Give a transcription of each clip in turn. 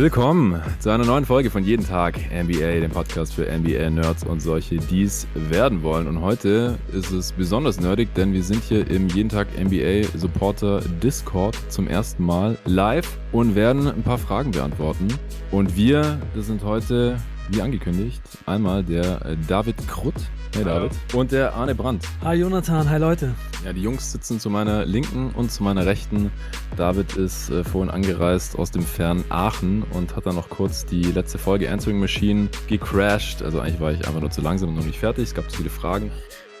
Willkommen zu einer neuen Folge von Jeden Tag NBA, dem Podcast für NBA-Nerds und solche, die es werden wollen. Und heute ist es besonders nerdig, denn wir sind hier im Jeden Tag NBA Supporter Discord zum ersten Mal live und werden ein paar Fragen beantworten. Und wir, das sind heute, wie angekündigt, einmal der David Krutt. Hey David. Und der Arne Brandt. Hi Jonathan, hi Leute. Ja, die Jungs sitzen zu meiner linken und zu meiner rechten. David ist äh, vorhin angereist aus dem fernen Aachen und hat dann noch kurz die letzte Folge Answering Machine gecrashed. Also eigentlich war ich einfach nur zu langsam und noch nicht fertig. Es gab zu viele Fragen.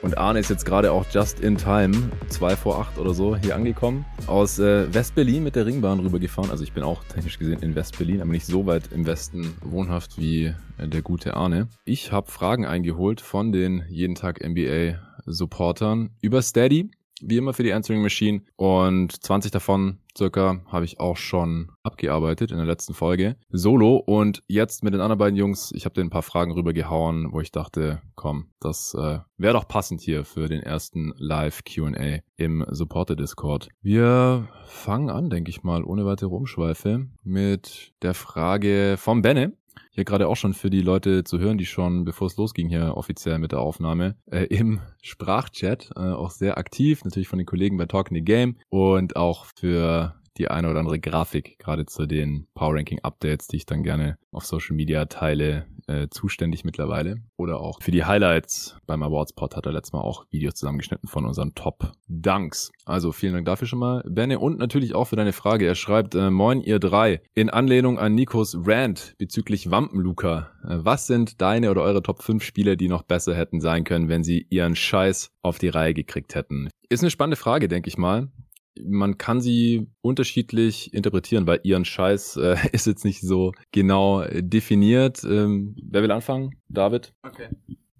Und Arne ist jetzt gerade auch just in time, zwei vor acht oder so, hier angekommen. Aus äh, West-Berlin mit der Ringbahn rübergefahren. Also ich bin auch technisch gesehen in West-Berlin, aber nicht so weit im Westen wohnhaft wie äh, der gute Arne. Ich habe Fragen eingeholt von den jeden Tag NBA Supportern über Steady wie immer für die Answering Machine. Und 20 davon circa habe ich auch schon abgearbeitet in der letzten Folge. Solo. Und jetzt mit den anderen beiden Jungs, ich habe dir ein paar Fragen rübergehauen, wo ich dachte, komm, das äh, wäre doch passend hier für den ersten Live QA im Supporter Discord. Wir fangen an, denke ich mal, ohne weitere Umschweife, mit der Frage vom Benne hier gerade auch schon für die Leute zu hören, die schon, bevor es losging hier offiziell mit der Aufnahme, äh, im Sprachchat äh, auch sehr aktiv, natürlich von den Kollegen bei Talking the Game und auch für die eine oder andere Grafik, gerade zu den Power Ranking Updates, die ich dann gerne auf Social Media teile, äh, zuständig mittlerweile. Oder auch für die Highlights beim Awards Pod hat er letztes Mal auch Videos zusammengeschnitten von unseren Top Dunks. Also vielen Dank dafür schon mal, Benne. Und natürlich auch für deine Frage. Er schreibt, äh, Moin ihr drei, in Anlehnung an Nikos Rant bezüglich Wampenluca. Äh, was sind deine oder eure Top 5 Spieler, die noch besser hätten sein können, wenn sie ihren Scheiß auf die Reihe gekriegt hätten? Ist eine spannende Frage, denke ich mal man kann sie unterschiedlich interpretieren, weil ihren Scheiß äh, ist jetzt nicht so genau definiert. Ähm, wer will anfangen? David? Okay.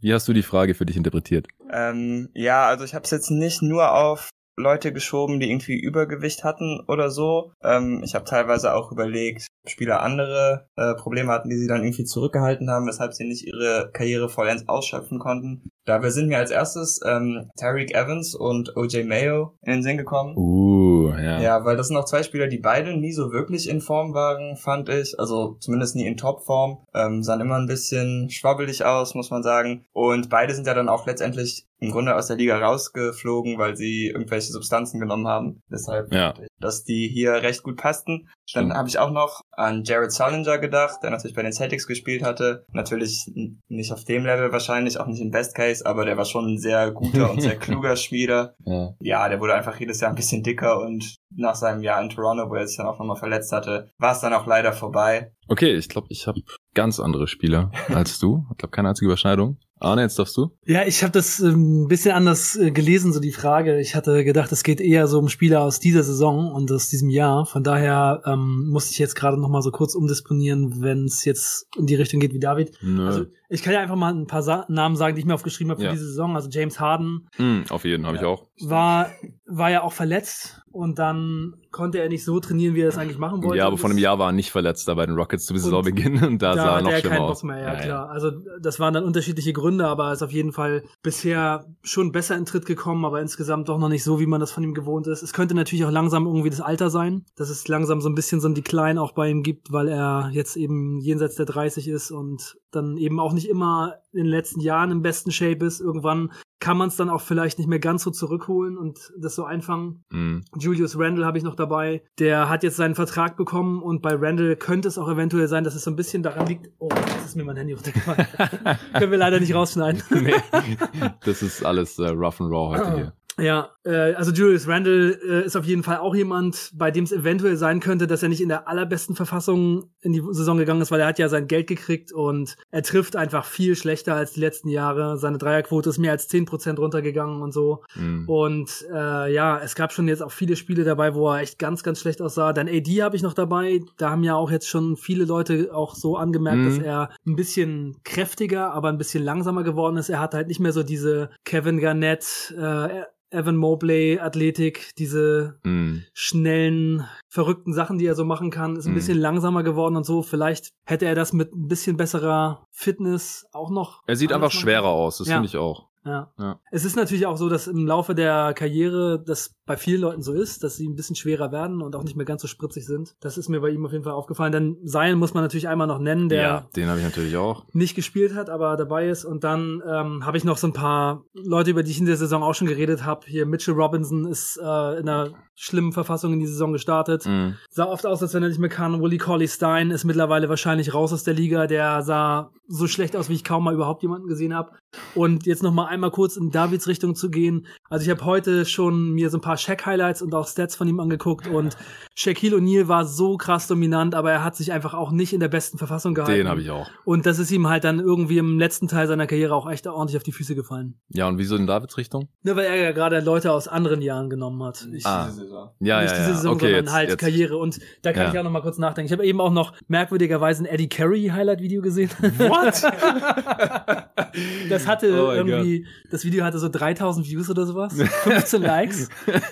Wie hast du die Frage für dich interpretiert? Ähm, ja, also ich habe es jetzt nicht nur auf Leute geschoben, die irgendwie Übergewicht hatten oder so. Ähm, ich habe teilweise auch überlegt, Spieler andere äh, Probleme hatten, die sie dann irgendwie zurückgehalten haben, weshalb sie nicht ihre Karriere vollends ausschöpfen konnten. Dabei sind mir als erstes ähm, Tariq Evans und OJ Mayo in den Sinn gekommen. Uh, ja. Ja, weil das sind auch zwei Spieler, die beide nie so wirklich in Form waren, fand ich. Also zumindest nie in Topform. Ähm, sahen immer ein bisschen schwabbelig aus, muss man sagen. Und beide sind ja dann auch letztendlich im Grunde aus der Liga rausgeflogen, weil sie irgendwelche Substanzen genommen haben. Deshalb, ja. dass die hier recht gut passten. Dann habe ich auch noch an Jared Solinger gedacht, der natürlich bei den Celtics gespielt hatte. Natürlich nicht auf dem Level wahrscheinlich, auch nicht im Best Case, aber der war schon ein sehr guter und sehr kluger Schmieder. Ja. ja, der wurde einfach jedes Jahr ein bisschen dicker und nach seinem Jahr in Toronto, wo er sich dann auch nochmal verletzt hatte, war es dann auch leider vorbei. Okay, ich glaube, ich habe ganz andere Spieler als du. Ich glaube, keine einzige Überschneidung. Arne, jetzt darfst du. Ja, ich habe das ein ähm, bisschen anders äh, gelesen, so die Frage. Ich hatte gedacht, es geht eher so um Spieler aus dieser Saison und aus diesem Jahr. Von daher ähm, musste ich jetzt gerade noch mal so kurz umdisponieren, wenn es jetzt in die Richtung geht wie David. Nö. Also ich kann ja einfach mal ein paar Sa Namen sagen, die ich mir aufgeschrieben habe für ja. diese Saison. Also James Harden. Mm, auf jeden, habe ich auch. War, war ja auch verletzt und dann konnte er nicht so trainieren, wie er es eigentlich machen wollte. Ja, aber vor einem Jahr war er nicht verletzt da bei den Rockets zu Saisonbeginn und da, da sah er noch er schlimmer aus. Mehr, ja, ja, klar. Ja. Also das waren dann unterschiedliche Gründe, aber er ist auf jeden Fall bisher schon besser in Tritt gekommen, aber insgesamt doch noch nicht so, wie man das von ihm gewohnt ist. Es könnte natürlich auch langsam irgendwie das Alter sein, dass es langsam so ein bisschen so ein Decline auch bei ihm gibt, weil er jetzt eben jenseits der 30 ist und dann eben auch nicht immer in den letzten Jahren im besten Shape ist. Irgendwann kann man es dann auch vielleicht nicht mehr ganz so zurückholen und das so einfangen. Mm. Julius Randall habe ich noch dabei. Der hat jetzt seinen Vertrag bekommen und bei Randall könnte es auch eventuell sein, dass es so ein bisschen daran liegt. Oh, jetzt ist mir mein Handy runtergefallen. Können wir leider nicht rausschneiden. nee, das ist alles äh, rough and raw heute hier. Ja, äh, also Julius Randle äh, ist auf jeden Fall auch jemand, bei dem es eventuell sein könnte, dass er nicht in der allerbesten Verfassung in die Saison gegangen ist, weil er hat ja sein Geld gekriegt und er trifft einfach viel schlechter als die letzten Jahre. Seine Dreierquote ist mehr als zehn Prozent runtergegangen und so. Mhm. Und äh, ja, es gab schon jetzt auch viele Spiele dabei, wo er echt ganz, ganz schlecht aussah. Dann AD habe ich noch dabei. Da haben ja auch jetzt schon viele Leute auch so angemerkt, mhm. dass er ein bisschen kräftiger, aber ein bisschen langsamer geworden ist. Er hat halt nicht mehr so diese Kevin Garnett, äh, Evan Mobley Athletik, diese mm. schnellen, verrückten Sachen, die er so machen kann, ist ein mm. bisschen langsamer geworden und so. Vielleicht hätte er das mit ein bisschen besserer Fitness auch noch. Er sieht einfach schwerer aus, das ja. finde ich auch. Ja. ja. Es ist natürlich auch so, dass im Laufe der Karriere das bei vielen Leuten so ist, dass sie ein bisschen schwerer werden und auch nicht mehr ganz so spritzig sind. Das ist mir bei ihm auf jeden Fall aufgefallen. Dann Zion muss man natürlich einmal noch nennen, der ja, den habe ich natürlich auch nicht gespielt hat, aber dabei ist. Und dann ähm, habe ich noch so ein paar Leute, über die ich in der Saison auch schon geredet habe. Hier Mitchell Robinson ist äh, in einer schlimmen Verfassung in die Saison gestartet. Mhm. Sah oft aus, als wenn er nicht mehr kann. Willie Colley Stein ist mittlerweile wahrscheinlich raus aus der Liga. Der sah so schlecht aus, wie ich kaum mal überhaupt jemanden gesehen habe. Und jetzt noch mal einmal kurz in Davids Richtung zu gehen. Also ich habe heute schon mir so ein paar Shaq-Highlights und auch Stats von ihm angeguckt und Shaquille O'Neal war so krass dominant, aber er hat sich einfach auch nicht in der besten Verfassung gehalten. Den habe ich auch. Und das ist ihm halt dann irgendwie im letzten Teil seiner Karriere auch echt ordentlich auf die Füße gefallen. Ja, und wieso in Davids Richtung? Ne, weil er ja gerade Leute aus anderen Jahren genommen hat. Ich, ah. diese Saison. Ja, nicht ja, diese Saison, okay, sondern jetzt, halt jetzt. Karriere. Und da kann ja. ich auch noch mal kurz nachdenken. Ich habe eben auch noch merkwürdigerweise ein Eddie Carey Highlight-Video gesehen. What? das hatte oh irgendwie, God. das Video hatte so 3000 Views oder sowas. 15 Likes.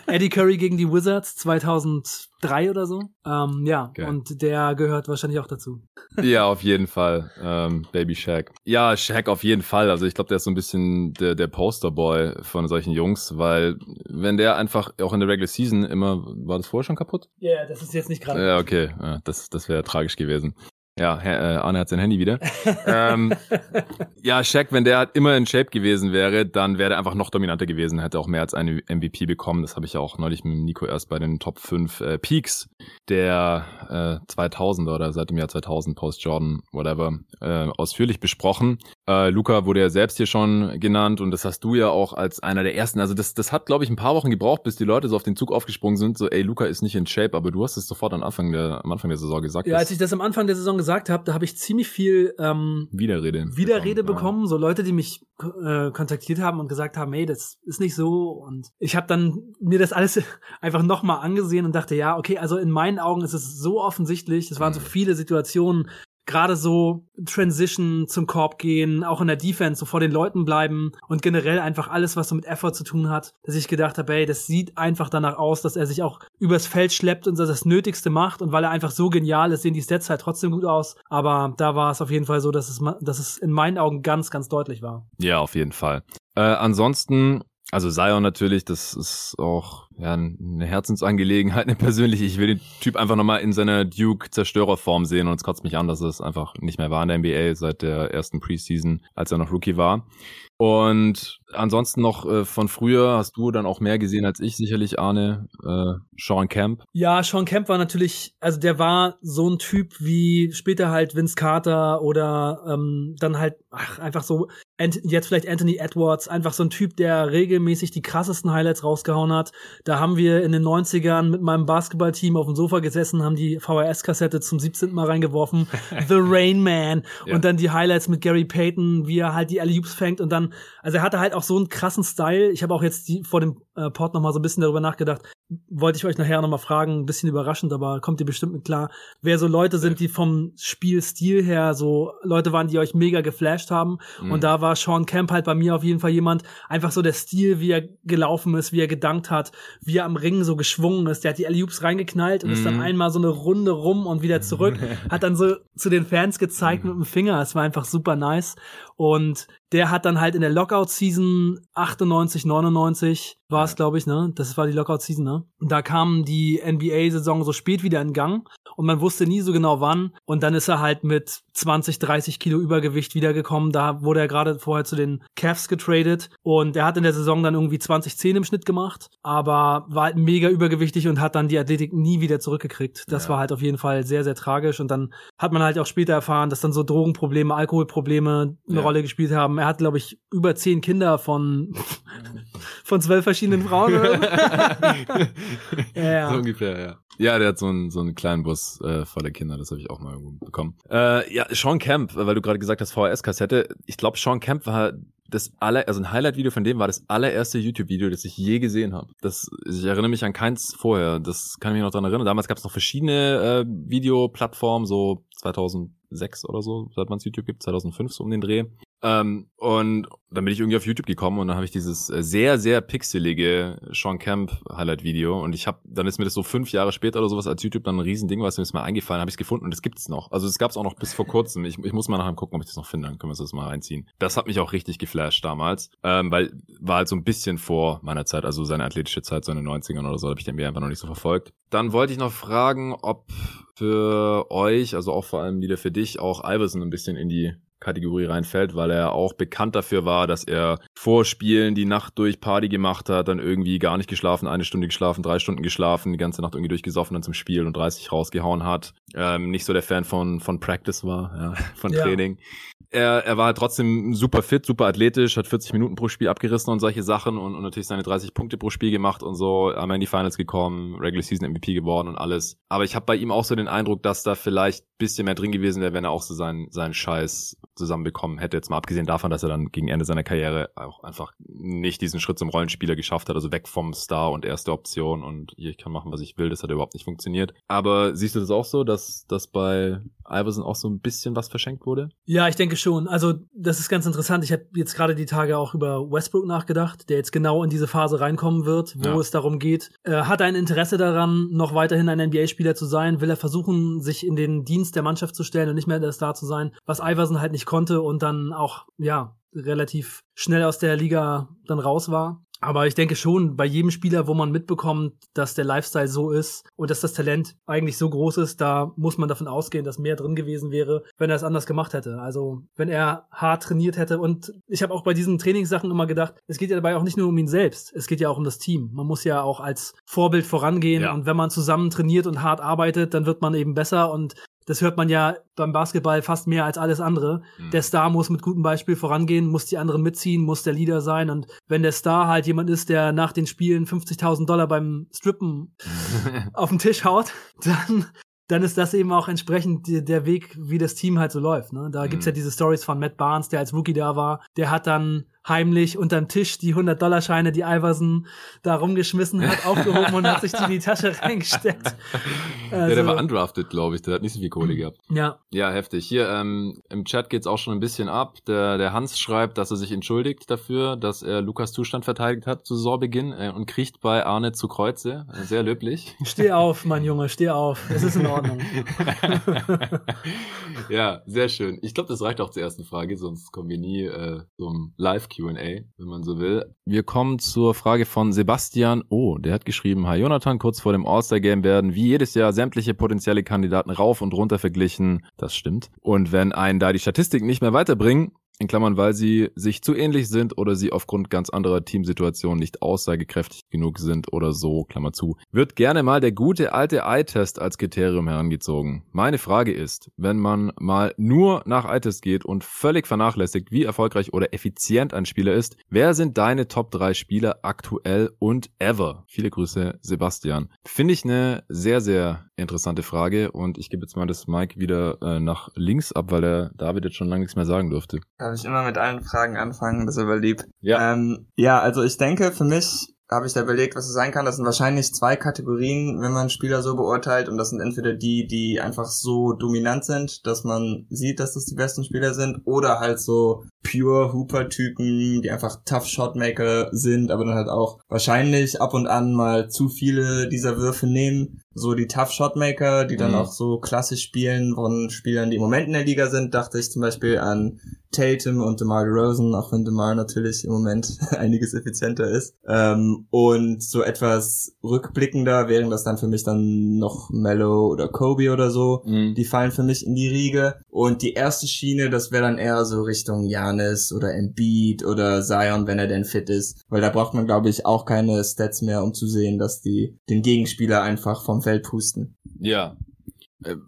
Eddie Curry gegen die Wizards 2003 oder so. Ähm, ja, okay. und der gehört wahrscheinlich auch dazu. Ja, auf jeden Fall. Ähm, Baby Shaq. Ja, Shaq auf jeden Fall. Also ich glaube, der ist so ein bisschen der, der Posterboy von solchen Jungs, weil wenn der einfach auch in der Regular Season immer, war das vorher schon kaputt? Ja, yeah, das ist jetzt nicht gerade. Ja, okay. Ja, das, das wäre tragisch gewesen. Ja, äh, Arne hat sein Handy wieder. ähm, ja, Shaq, wenn der halt immer in Shape gewesen wäre, dann wäre er einfach noch dominanter gewesen, hätte auch mehr als eine MVP bekommen. Das habe ich ja auch neulich mit Nico erst bei den Top 5 äh, Peaks der äh, 2000er oder seit dem Jahr 2000 Post Jordan, whatever, äh, ausführlich besprochen. Äh, Luca wurde ja selbst hier schon genannt und das hast du ja auch als einer der ersten. Also das, das hat, glaube ich, ein paar Wochen gebraucht, bis die Leute so auf den Zug aufgesprungen sind. So, ey, Luca ist nicht in Shape, aber du hast es sofort am Anfang der, am Anfang der Saison gesagt. Ja, als ich das am Anfang der Saison gesagt gesagt habe, da habe ich ziemlich viel ähm, Widerrede, Widerrede bekommen, ja. so Leute, die mich äh, kontaktiert haben und gesagt haben, hey, das ist nicht so und ich habe dann mir das alles einfach nochmal angesehen und dachte, ja, okay, also in meinen Augen ist es so offensichtlich, es waren so mhm. viele Situationen, gerade so Transition zum Korb gehen, auch in der Defense, so vor den Leuten bleiben und generell einfach alles, was so mit Effort zu tun hat, dass ich gedacht habe, ey, das sieht einfach danach aus, dass er sich auch übers Feld schleppt und das Nötigste macht und weil er einfach so genial ist, sehen die Stats halt trotzdem gut aus, aber da war es auf jeden Fall so, dass es, dass es in meinen Augen ganz, ganz deutlich war. Ja, auf jeden Fall. Äh, ansonsten also Zion natürlich, das ist auch ja, eine Herzensangelegenheit, eine persönliche. Ich will den Typ einfach nochmal in seiner Duke-Zerstörerform sehen und es kotzt mich an, dass es einfach nicht mehr war in der NBA seit der ersten Preseason, als er noch Rookie war. Und ansonsten noch äh, von früher hast du dann auch mehr gesehen als ich sicherlich, Arne. Äh, Sean Camp. Ja, Sean Camp war natürlich, also der war so ein Typ wie später halt Vince Carter oder ähm, dann halt ach, einfach so jetzt vielleicht Anthony Edwards, einfach so ein Typ, der regelmäßig die krassesten Highlights rausgehauen hat. Da haben wir in den 90ern mit meinem Basketballteam auf dem Sofa gesessen, haben die VHS-Kassette zum 17. Mal reingeworfen. The Rain Man. Ja. Und dann die Highlights mit Gary Payton, wie er halt die alley fängt und dann, also er hatte halt auch so einen krassen Style. Ich habe auch jetzt die, vor dem äh, Pod noch mal so ein bisschen darüber nachgedacht. Wollte ich euch nachher noch mal fragen, ein bisschen überraschend, aber kommt ihr bestimmt mit klar, wer so Leute sind, die vom Spielstil her so Leute waren, die euch mega geflasht haben. Mhm. Und da war Sean Camp halt bei mir auf jeden Fall jemand, einfach so der Stil, wie er gelaufen ist, wie er gedankt hat, wie er am Ring so geschwungen ist. Der hat die alley reingeknallt und mhm. ist dann mhm. einmal so eine Runde rum und wieder zurück. hat dann so zu den Fans gezeigt mhm. mit dem Finger. Es war einfach super nice. Und der hat dann halt in der Lockout-Season 98, 99 war es, glaube ich, ne? Das war die Lockout-Season, ne? Da kam die NBA-Saison so spät wieder in Gang und man wusste nie so genau wann. Und dann ist er halt mit 20, 30 Kilo Übergewicht wiedergekommen. Da wurde er gerade vorher zu den Cavs getradet und er hat in der Saison dann irgendwie 20, 10 im Schnitt gemacht, aber war halt mega übergewichtig und hat dann die Athletik nie wieder zurückgekriegt. Das ja. war halt auf jeden Fall sehr, sehr tragisch. Und dann hat man halt auch später erfahren, dass dann so Drogenprobleme, Alkoholprobleme eine ja. Rolle gespielt haben. Er hat, glaube ich, über zehn Kinder von, von zwölf verschiedenen Frauen. ja. So ungefähr, ja. Ja, der hat so einen, so einen kleinen Bus äh, voller Kinder, das habe ich auch mal bekommen. Äh, ja, Sean Camp, weil du gerade gesagt hast, VHS-Kassette. Ich glaube, Sean Camp war das aller, also ein Highlight-Video von dem war das allererste YouTube-Video, das ich je gesehen habe. Das, ich erinnere mich an keins vorher. Das kann ich mich noch daran erinnern. Damals gab es noch verschiedene äh, Videoplattformen, so 2006 oder so, seit man YouTube gibt, 2005 so um den Dreh. Ähm, und dann bin ich irgendwie auf YouTube gekommen und dann habe ich dieses äh, sehr, sehr pixelige Sean Camp Highlight-Video und ich habe, dann ist mir das so fünf Jahre später oder sowas als YouTube dann ein Riesending, was mir ist mal eingefallen, habe ich gefunden und das gibt's noch. Also es gab's auch noch bis vor kurzem. Ich, ich muss mal nachher gucken, ob ich das noch finde, dann können wir das mal reinziehen. Das hat mich auch richtig geflasht damals, ähm, weil war halt so ein bisschen vor meiner Zeit, also seine athletische Zeit, so in den 90ern oder so, habe ich den mir einfach noch nicht so verfolgt. Dann wollte ich noch fragen, ob für euch, also auch vor allem wieder für dich, auch Iverson ein bisschen in die Kategorie reinfällt, weil er auch bekannt dafür war, dass er vor Spielen die Nacht durch Party gemacht hat, dann irgendwie gar nicht geschlafen, eine Stunde geschlafen, drei Stunden geschlafen, die ganze Nacht irgendwie durchgesoffen dann zum Spiel und 30 rausgehauen hat. Ähm, nicht so der Fan von, von Practice war, ja, von ja. Training. Er, er war halt trotzdem super fit, super athletisch, hat 40 Minuten pro Spiel abgerissen und solche Sachen und, und natürlich seine 30 Punkte pro Spiel gemacht und so, einmal in die Finals gekommen, Regular Season MVP geworden und alles. Aber ich habe bei ihm auch so den Eindruck, dass da vielleicht bisschen mehr drin gewesen wäre, wenn er auch so seinen, seinen Scheiß zusammenbekommen hätte. Jetzt mal abgesehen davon, dass er dann gegen Ende seiner Karriere auch einfach nicht diesen Schritt zum Rollenspieler geschafft hat, also weg vom Star und erste Option und hier, ich kann machen, was ich will, das hat überhaupt nicht funktioniert. Aber siehst du das auch so, dass, dass bei Iverson auch so ein bisschen was verschenkt wurde? Ja, ich denke schon. Also das ist ganz interessant. Ich habe jetzt gerade die Tage auch über Westbrook nachgedacht, der jetzt genau in diese Phase reinkommen wird, wo ja. es darum geht, äh, hat er ein Interesse daran, noch weiterhin ein NBA-Spieler zu sein? Will er versuchen, sich in den Dienst der Mannschaft zu stellen und nicht mehr der Star zu sein? Was Iverson halt nicht konnte und dann auch, ja, relativ schnell aus der Liga dann raus war. Aber ich denke schon, bei jedem Spieler, wo man mitbekommt, dass der Lifestyle so ist und dass das Talent eigentlich so groß ist, da muss man davon ausgehen, dass mehr drin gewesen wäre, wenn er es anders gemacht hätte. Also wenn er hart trainiert hätte. Und ich habe auch bei diesen Trainingssachen immer gedacht, es geht ja dabei auch nicht nur um ihn selbst, es geht ja auch um das Team. Man muss ja auch als Vorbild vorangehen. Ja. Und wenn man zusammen trainiert und hart arbeitet, dann wird man eben besser. Und das hört man ja beim Basketball fast mehr als alles andere. Mhm. Der Star muss mit gutem Beispiel vorangehen, muss die anderen mitziehen, muss der Leader sein. Und wenn der Star halt jemand ist, der nach den Spielen 50.000 Dollar beim Strippen auf den Tisch haut, dann dann ist das eben auch entsprechend der Weg, wie das Team halt so läuft. Ne? Da mhm. gibt's ja diese Stories von Matt Barnes, der als Rookie da war. Der hat dann heimlich unterm Tisch die 100-Dollar-Scheine, die Iverson da rumgeschmissen hat, aufgehoben und hat sich die in die Tasche reingesteckt. Also, ja, der war undrafted, glaube ich. Der hat nicht so viel Kohle gehabt. Ja. Ja, heftig. Hier ähm, im Chat geht's auch schon ein bisschen ab. Der, der Hans schreibt, dass er sich entschuldigt dafür, dass er Lukas Zustand verteidigt hat zu Saisonbeginn äh, und kriecht bei Arne zu Kreuze. Sehr löblich. Steh auf, mein Junge, steh auf. Es ist in Ordnung. ja, sehr schön. Ich glaube, das reicht auch zur ersten Frage, sonst kommen wir nie äh, zum Live QA, wenn man so will. Wir kommen zur Frage von Sebastian Oh, Der hat geschrieben, Hi Jonathan, kurz vor dem All-Star-Game werden wie jedes Jahr sämtliche potenzielle Kandidaten rauf und runter verglichen. Das stimmt. Und wenn einen da die Statistiken nicht mehr weiterbringen, in Klammern, weil sie sich zu ähnlich sind oder sie aufgrund ganz anderer Teamsituationen nicht aussagekräftig genug sind oder so, Klammer zu, wird gerne mal der gute alte Eye-Test als Kriterium herangezogen. Meine Frage ist, wenn man mal nur nach Eye-Test geht und völlig vernachlässigt, wie erfolgreich oder effizient ein Spieler ist, wer sind deine Top 3 Spieler aktuell und ever? Viele Grüße, Sebastian. Finde ich eine sehr, sehr interessante Frage und ich gebe jetzt mal das Mike wieder äh, nach links ab, weil der David jetzt schon lange nichts mehr sagen durfte. Darf ich immer mit allen Fragen anfangen? Das ist aber lieb. Ja. Ähm, ja, also ich denke, für mich habe ich da überlegt, was es sein kann. Das sind wahrscheinlich zwei Kategorien, wenn man Spieler so beurteilt. Und das sind entweder die, die einfach so dominant sind, dass man sieht, dass das die besten Spieler sind, oder halt so pure Hooper-Typen, die einfach Tough Shotmaker sind, aber dann halt auch wahrscheinlich ab und an mal zu viele dieser Würfe nehmen. So die Tough Shotmaker, die dann mhm. auch so klassisch spielen von Spielern, die im Moment in der Liga sind, dachte ich zum Beispiel an Tatum und DeMar DeRozan, auch wenn DeMar natürlich im Moment einiges effizienter ist. Ähm, und so etwas rückblickender wären das dann für mich dann noch Mello oder Kobe oder so. Mhm. Die fallen für mich in die Riege. Und die erste Schiene, das wäre dann eher so Richtung Janis oder Embiid oder Zion, wenn er denn fit ist. Weil da braucht man, glaube ich, auch keine Stats mehr, um zu sehen, dass die den Gegenspieler einfach vom Feld pusten. Ja,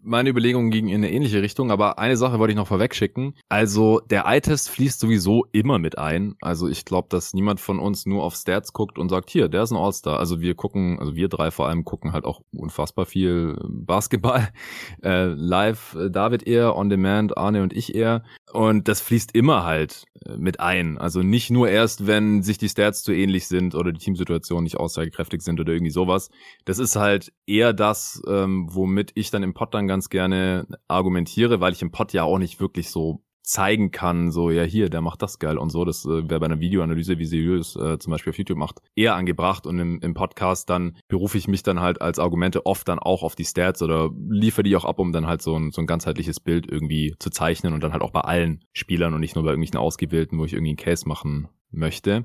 meine Überlegungen gingen in eine ähnliche Richtung, aber eine Sache wollte ich noch vorweg schicken. Also der Eye-Test fließt sowieso immer mit ein. Also ich glaube, dass niemand von uns nur auf Stats guckt und sagt, hier, der ist ein All-Star. Also wir gucken, also wir drei vor allem gucken halt auch unfassbar viel Basketball. Äh, live, äh, David eher, On Demand, Arne und ich eher. Und das fließt immer halt äh, mit ein. Also nicht nur erst, wenn sich die Stats zu ähnlich sind oder die Teamsituationen nicht aussagekräftig sind oder irgendwie sowas. Das ist halt eher das, ähm, womit ich dann im Pod dann ganz gerne argumentiere, weil ich im Pod ja auch nicht wirklich so zeigen kann, so, ja, hier, der macht das geil und so. Das äh, wäre bei einer Videoanalyse, wie sie es äh, zum Beispiel auf YouTube macht, eher angebracht. Und im, im Podcast dann berufe ich mich dann halt als Argumente oft dann auch auf die Stats oder liefere die auch ab, um dann halt so ein, so ein ganzheitliches Bild irgendwie zu zeichnen und dann halt auch bei allen Spielern und nicht nur bei irgendwelchen Ausgewählten, wo ich irgendwie einen Case machen möchte.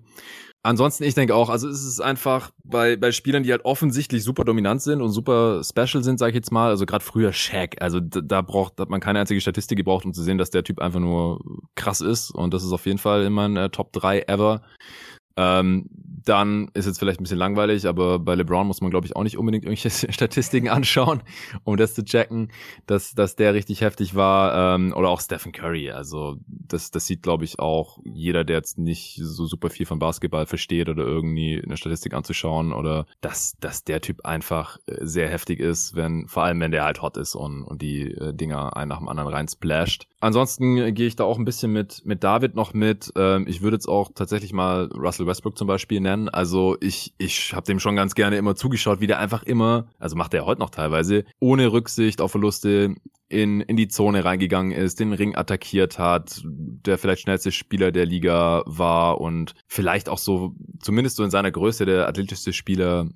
Ansonsten, ich denke auch, also es ist einfach bei, bei Spielern, die halt offensichtlich super dominant sind und super special sind, sage ich jetzt mal, also gerade früher Shaq, also da, da braucht, hat man keine einzige Statistik gebraucht, um zu sehen, dass der Typ einfach nur krass ist und das ist auf jeden Fall immer ein äh, Top 3 ever. Ähm, dann ist jetzt vielleicht ein bisschen langweilig, aber bei LeBron muss man, glaube ich, auch nicht unbedingt irgendwelche Statistiken anschauen, um das zu checken, dass, dass der richtig heftig war. Ähm, oder auch Stephen Curry. Also das, das sieht, glaube ich, auch jeder, der jetzt nicht so super viel von Basketball versteht oder irgendwie eine Statistik anzuschauen oder dass, dass der Typ einfach äh, sehr heftig ist, wenn, vor allem wenn der halt hot ist und, und die äh, Dinger einen nach dem anderen rein splasht. Ansonsten gehe ich da auch ein bisschen mit, mit David noch mit. Ähm, ich würde jetzt auch tatsächlich mal Russell Westbrook zum Beispiel nennen. Also ich, ich habe dem schon ganz gerne immer zugeschaut, wie der einfach immer, also macht er heute noch teilweise, ohne Rücksicht auf Verluste in, in die Zone reingegangen ist, den Ring attackiert hat, der vielleicht schnellste Spieler der Liga war und vielleicht auch so, zumindest so in seiner Größe, der athletischste Spieler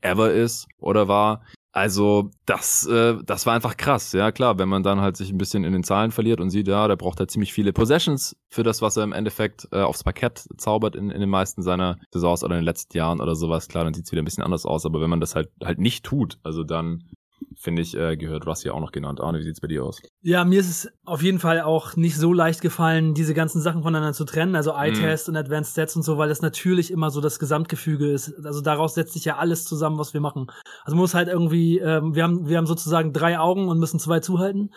ever ist oder war. Also das, äh, das war einfach krass, ja klar, wenn man dann halt sich ein bisschen in den Zahlen verliert und sieht, ja, der braucht halt ziemlich viele Possessions für das, was er im Endeffekt äh, aufs Parkett zaubert in, in den meisten seiner Saisons oder in den letzten Jahren oder sowas, klar, dann sieht's wieder ein bisschen anders aus, aber wenn man das halt halt nicht tut, also dann finde ich, äh, gehört Rusty auch noch genannt. Arne, wie sieht's bei dir aus? Ja, mir ist es auf jeden Fall auch nicht so leicht gefallen, diese ganzen Sachen voneinander zu trennen, also Eye-Test mm. und Advanced Stats und so, weil das natürlich immer so das Gesamtgefüge ist. Also daraus setzt sich ja alles zusammen, was wir machen. Also man muss halt irgendwie, ähm, wir haben, wir haben sozusagen drei Augen und müssen zwei zuhalten.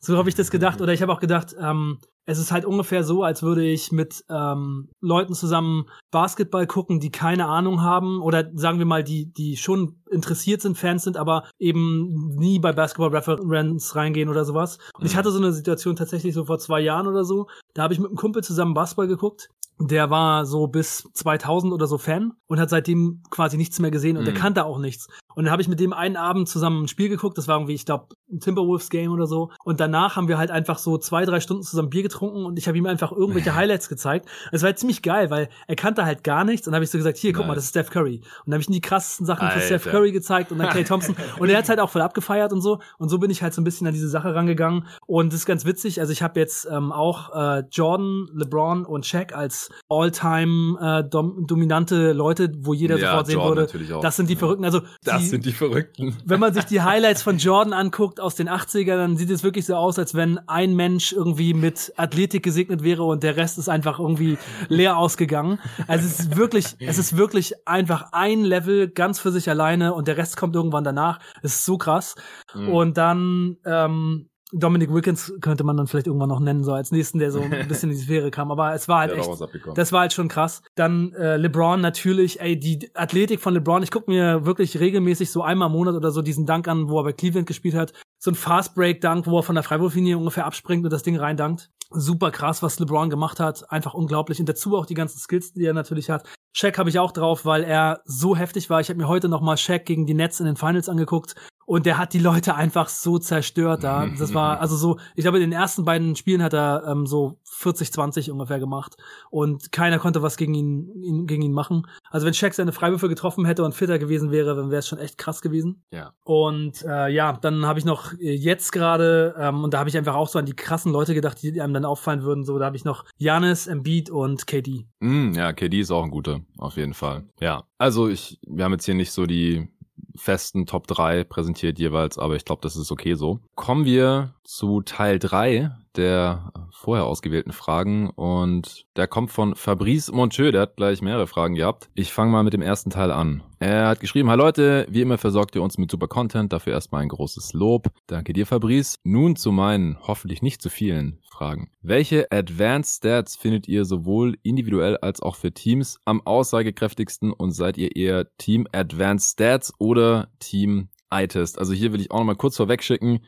So habe ich das gedacht. Oder ich habe auch gedacht, ähm, es ist halt ungefähr so, als würde ich mit ähm, Leuten zusammen Basketball gucken, die keine Ahnung haben oder sagen wir mal, die die schon interessiert sind, Fans sind, aber eben nie bei Basketball Reference reingehen oder sowas. Und ich mhm. hatte so eine Situation tatsächlich so vor zwei Jahren oder so. Da habe ich mit einem Kumpel zusammen Basketball geguckt der war so bis 2000 oder so Fan und hat seitdem quasi nichts mehr gesehen und mhm. der kannte auch nichts. Und dann habe ich mit dem einen Abend zusammen ein Spiel geguckt, das war irgendwie, ich glaube, ein Timberwolves Game oder so. Und danach haben wir halt einfach so zwei, drei Stunden zusammen Bier getrunken und ich habe ihm einfach irgendwelche Highlights gezeigt. Es war halt ziemlich geil, weil er kannte halt gar nichts. Und dann habe ich so gesagt, hier, guck nice. mal, das ist Steph Curry. Und dann habe ich ihm die krassesten Sachen Alter. für Steph Curry gezeigt und dann Clay Thompson. und er hat halt auch voll abgefeiert und so. Und so bin ich halt so ein bisschen an diese Sache rangegangen. Und das ist ganz witzig. Also ich habe jetzt ähm, auch äh, Jordan, LeBron und Shaq als All-Time äh, dom dominante Leute, wo jeder ja, sofort sehen Jordan würde, das sind die Verrückten. Also das die, sind die Verrückten. Wenn man sich die Highlights von Jordan anguckt aus den 80ern, dann sieht es wirklich so aus, als wenn ein Mensch irgendwie mit Athletik gesegnet wäre und der Rest ist einfach irgendwie leer ausgegangen. Also es ist wirklich, es ist wirklich einfach ein Level ganz für sich alleine und der Rest kommt irgendwann danach. Es ist so krass. Mhm. Und dann ähm, Dominic Wickens könnte man dann vielleicht irgendwann noch nennen, so als nächsten, der so ein bisschen in die Sphäre kam. Aber es war halt echt, das war halt schon krass. Dann äh, LeBron natürlich, ey, die Athletik von LeBron, ich gucke mir wirklich regelmäßig so einmal im Monat oder so diesen Dank an, wo er bei Cleveland gespielt hat. So ein Fast Break Dank, wo er von der Freiwurflinie ungefähr abspringt und das Ding reindankt. Super krass, was LeBron gemacht hat. Einfach unglaublich. Und dazu auch die ganzen Skills, die er natürlich hat. Shaq habe ich auch drauf, weil er so heftig war. Ich habe mir heute noch mal Shaq gegen die Nets in den Finals angeguckt und der hat die Leute einfach so zerstört da. Das war also so, ich glaube, in den ersten beiden Spielen hat er ähm, so 40, 20 ungefähr gemacht. Und keiner konnte was gegen ihn, ihn, gegen ihn machen. Also wenn Shaq seine Freiwürfe getroffen hätte und fitter gewesen wäre, dann wäre es schon echt krass gewesen. Ja. Und äh, ja, dann habe ich noch äh, jetzt gerade, ähm, und da habe ich einfach auch so an die krassen Leute gedacht, die einem dann auffallen würden. So, da habe ich noch Janis, Embiid und KD. Mm, ja, KD ist auch ein guter, auf jeden Fall. Ja. Also ich, wir haben jetzt hier nicht so die festen Top 3 präsentiert jeweils, aber ich glaube, das ist okay so. Kommen wir zu Teil 3 der vorher ausgewählten Fragen und der kommt von Fabrice Moncheux, der hat gleich mehrere Fragen gehabt. Ich fange mal mit dem ersten Teil an. Er hat geschrieben, Hi Leute, wie immer versorgt ihr uns mit super Content, dafür erstmal ein großes Lob. Danke dir Fabrice. Nun zu meinen, hoffentlich nicht zu vielen Fragen. Welche Advanced Stats findet ihr sowohl individuell als auch für Teams am aussagekräftigsten und seid ihr eher Team Advanced Stats oder Team Eye-Test. Also hier will ich auch noch mal kurz vorweg.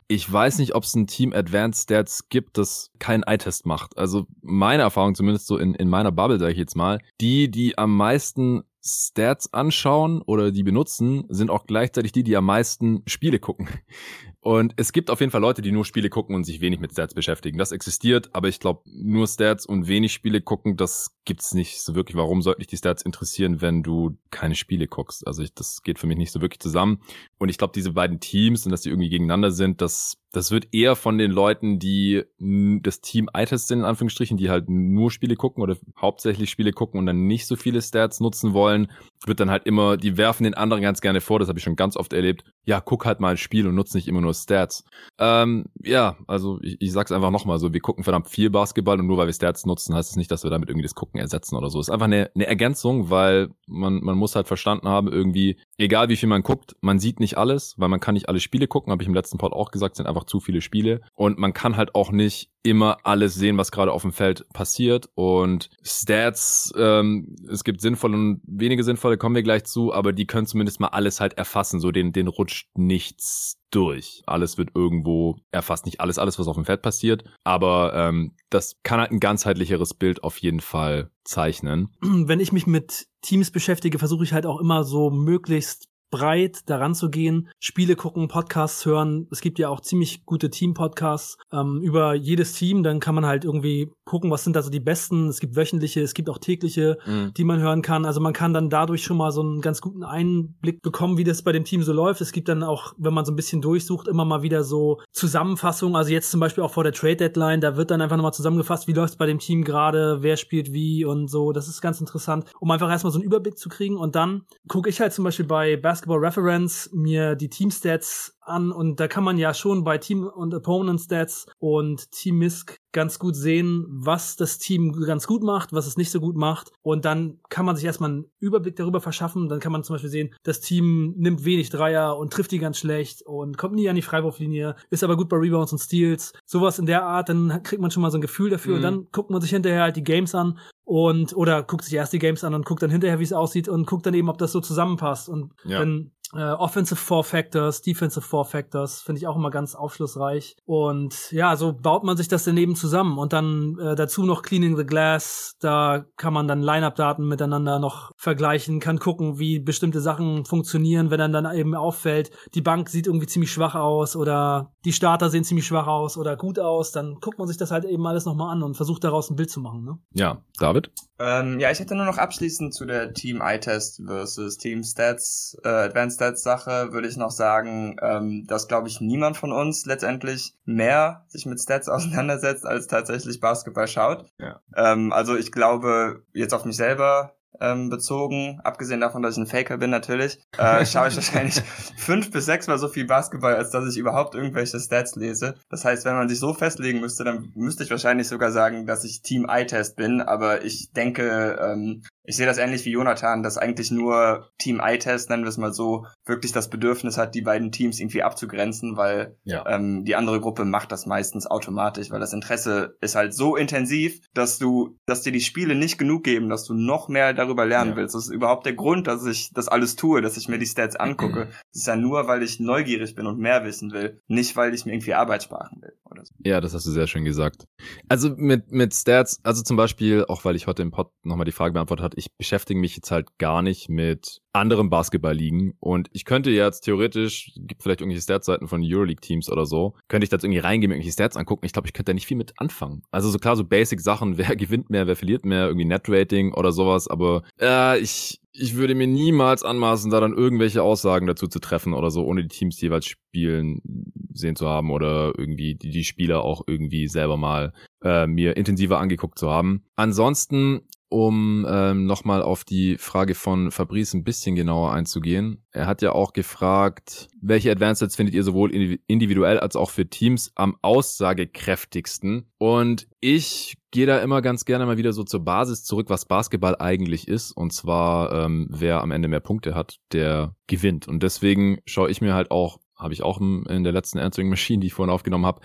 Ich weiß nicht, ob es ein Team Advanced Stats gibt, das keinen Eye-Test macht. Also meine Erfahrung zumindest so in, in meiner Bubble, sage ich jetzt mal, die, die am meisten Stats anschauen oder die benutzen, sind auch gleichzeitig die, die am meisten Spiele gucken. Und es gibt auf jeden Fall Leute, die nur Spiele gucken und sich wenig mit Stats beschäftigen. Das existiert, aber ich glaube, nur Stats und wenig Spiele gucken, das gibt's nicht so wirklich. Warum sollten dich die Stats interessieren, wenn du keine Spiele guckst? Also ich, das geht für mich nicht so wirklich zusammen. Und ich glaube, diese beiden Teams und dass die irgendwie gegeneinander sind, das das wird eher von den Leuten, die das Team Eye-Test sind, in Anführungsstrichen, die halt nur Spiele gucken oder hauptsächlich Spiele gucken und dann nicht so viele Stats nutzen wollen, wird dann halt immer, die werfen den anderen ganz gerne vor, das habe ich schon ganz oft erlebt, ja, guck halt mal ein Spiel und nutze nicht immer nur Stats. Ähm, ja, also ich, ich sag's einfach nochmal so, wir gucken verdammt viel Basketball und nur weil wir Stats nutzen, heißt es das nicht, dass wir damit irgendwie das Gucken ersetzen oder so. Ist einfach eine, eine Ergänzung, weil man, man muss halt verstanden haben, irgendwie, egal wie viel man guckt, man sieht nicht alles, weil man kann nicht alle Spiele gucken, habe ich im letzten Pod auch gesagt, sind einfach zu viele Spiele und man kann halt auch nicht immer alles sehen, was gerade auf dem Feld passiert und Stats, ähm, es gibt sinnvolle und wenige sinnvolle, kommen wir gleich zu, aber die können zumindest mal alles halt erfassen, so den, den rutscht nichts durch. Alles wird irgendwo erfasst, nicht alles, alles, was auf dem Feld passiert, aber ähm, das kann halt ein ganzheitlicheres Bild auf jeden Fall zeichnen. Wenn ich mich mit Teams beschäftige, versuche ich halt auch immer so möglichst breit daran zu gehen, Spiele gucken, Podcasts hören. Es gibt ja auch ziemlich gute Team-Podcasts ähm, über jedes Team. Dann kann man halt irgendwie gucken, was sind da so die besten. Es gibt wöchentliche, es gibt auch tägliche, mhm. die man hören kann. Also man kann dann dadurch schon mal so einen ganz guten Einblick bekommen, wie das bei dem Team so läuft. Es gibt dann auch, wenn man so ein bisschen durchsucht, immer mal wieder so Zusammenfassungen. Also jetzt zum Beispiel auch vor der Trade Deadline, da wird dann einfach nochmal zusammengefasst, wie läuft es bei dem Team gerade, wer spielt wie und so. Das ist ganz interessant, um einfach erstmal so einen Überblick zu kriegen. Und dann gucke ich halt zum Beispiel bei Basketball Basketball Reference mir die Team-Stats an und da kann man ja schon bei Team- und Opponent-Stats und Team-Misc ganz gut sehen, was das Team ganz gut macht, was es nicht so gut macht und dann kann man sich erstmal einen Überblick darüber verschaffen. Dann kann man zum Beispiel sehen, das Team nimmt wenig Dreier und trifft die ganz schlecht und kommt nie an die Freiwurflinie, ist aber gut bei Rebounds und Steals. Sowas in der Art, dann kriegt man schon mal so ein Gefühl dafür mhm. und dann guckt man sich hinterher halt die Games an und oder guckt sich erst die Games an und guckt dann hinterher, wie es aussieht und guckt dann eben, ob das so zusammenpasst. Und ja. wenn äh, Offensive Four Factors, Defensive Four Factors, finde ich auch immer ganz aufschlussreich. Und ja, so baut man sich das daneben zusammen. Und dann äh, dazu noch Cleaning the Glass, da kann man dann Line-Up-Daten miteinander noch vergleichen, kann gucken, wie bestimmte Sachen funktionieren, wenn dann dann eben auffällt, die Bank sieht irgendwie ziemlich schwach aus oder die Starter sehen ziemlich schwach aus oder gut aus, dann guckt man sich das halt eben alles nochmal an und versucht daraus ein Bild zu machen. Ne? Ja, David? Ähm, ja, ich hätte nur noch abschließend zu der Team Eye-Test versus Team Stats, äh, Advanced Stats Sache würde ich noch sagen, ähm, dass glaube ich niemand von uns letztendlich mehr sich mit Stats auseinandersetzt, als tatsächlich Basketball schaut. Ja. Ähm, also ich glaube jetzt auf mich selber ähm, bezogen, abgesehen davon, dass ich ein Faker bin natürlich, äh, schaue ich wahrscheinlich fünf bis sechs Mal so viel Basketball, als dass ich überhaupt irgendwelche Stats lese. Das heißt, wenn man sich so festlegen müsste, dann müsste ich wahrscheinlich sogar sagen, dass ich Team Eye-Test bin, aber ich denke, ähm, ich sehe das ähnlich wie Jonathan, dass eigentlich nur Team I-Test, nennen wir es mal so, wirklich das Bedürfnis hat, die beiden Teams irgendwie abzugrenzen, weil ja. ähm, die andere Gruppe macht das meistens automatisch, weil das Interesse ist halt so intensiv, dass du, dass dir die Spiele nicht genug geben, dass du noch mehr darüber lernen ja. willst. Das ist überhaupt der Grund, dass ich das alles tue, dass ich mir die Stats angucke. Das ist ja nur, weil ich neugierig bin und mehr wissen will, nicht weil ich mir irgendwie Arbeit sparen will. Oder so. Ja, das hast du sehr schön gesagt. Also mit, mit Stats, also zum Beispiel, auch weil ich heute im Pod nochmal die Frage beantwortet hat, ich beschäftige mich jetzt halt gar nicht mit anderen Basketball-Ligen und ich könnte jetzt theoretisch, gibt vielleicht irgendwelche Stats-Seiten von Euroleague-Teams oder so, könnte ich da jetzt irgendwie reingehen, irgendwelche Stats angucken. Ich glaube, ich könnte da nicht viel mit anfangen. Also so klar, so Basic-Sachen, wer gewinnt mehr, wer verliert mehr, irgendwie Net-Rating oder sowas, aber äh, ich, ich würde mir niemals anmaßen, da dann irgendwelche Aussagen dazu zu treffen oder so, ohne die Teams jeweils spielen sehen zu haben oder irgendwie die, die Spieler auch irgendwie selber mal äh, mir intensiver angeguckt zu haben. Ansonsten um ähm, nochmal auf die Frage von Fabrice ein bisschen genauer einzugehen. Er hat ja auch gefragt, welche Advanced findet ihr sowohl individuell als auch für Teams am aussagekräftigsten? Und ich gehe da immer ganz gerne mal wieder so zur Basis zurück, was Basketball eigentlich ist. Und zwar, ähm, wer am Ende mehr Punkte hat, der gewinnt. Und deswegen schaue ich mir halt auch habe ich auch in der letzten Answering Machine, die ich vorhin aufgenommen habe,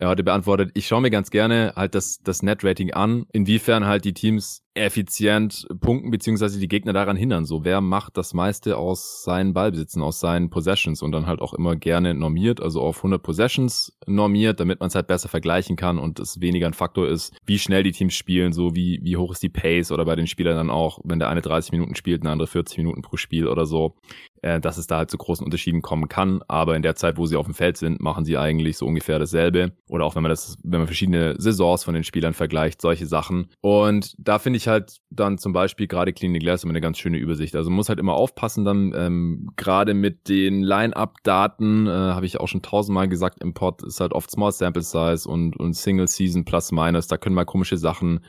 er hatte beantwortet, ich schaue mir ganz gerne halt das, das Net-Rating an, inwiefern halt die Teams effizient punkten, beziehungsweise die Gegner daran hindern. So, wer macht das meiste aus seinen Ballbesitzen, aus seinen Possessions und dann halt auch immer gerne normiert, also auf 100 Possessions normiert, damit man es halt besser vergleichen kann und es weniger ein Faktor ist, wie schnell die Teams spielen, so wie, wie hoch ist die Pace oder bei den Spielern dann auch, wenn der eine 30 Minuten spielt, der andere 40 Minuten pro Spiel oder so äh, dass es da halt zu großen Unterschieden kommen kann. Aber in der Zeit, wo sie auf dem Feld sind, machen sie eigentlich so ungefähr dasselbe. Oder auch wenn man das, wenn man verschiedene Saisons von den Spielern vergleicht, solche Sachen. Und da finde ich halt dann zum Beispiel gerade Clean the Glass immer eine ganz schöne Übersicht. Also muss halt immer aufpassen, dann ähm, gerade mit den Line-Up-Daten, äh, habe ich auch schon tausendmal gesagt, im Pod ist halt oft Small Sample Size und, und Single Season plus minus. Da können mal komische Sachen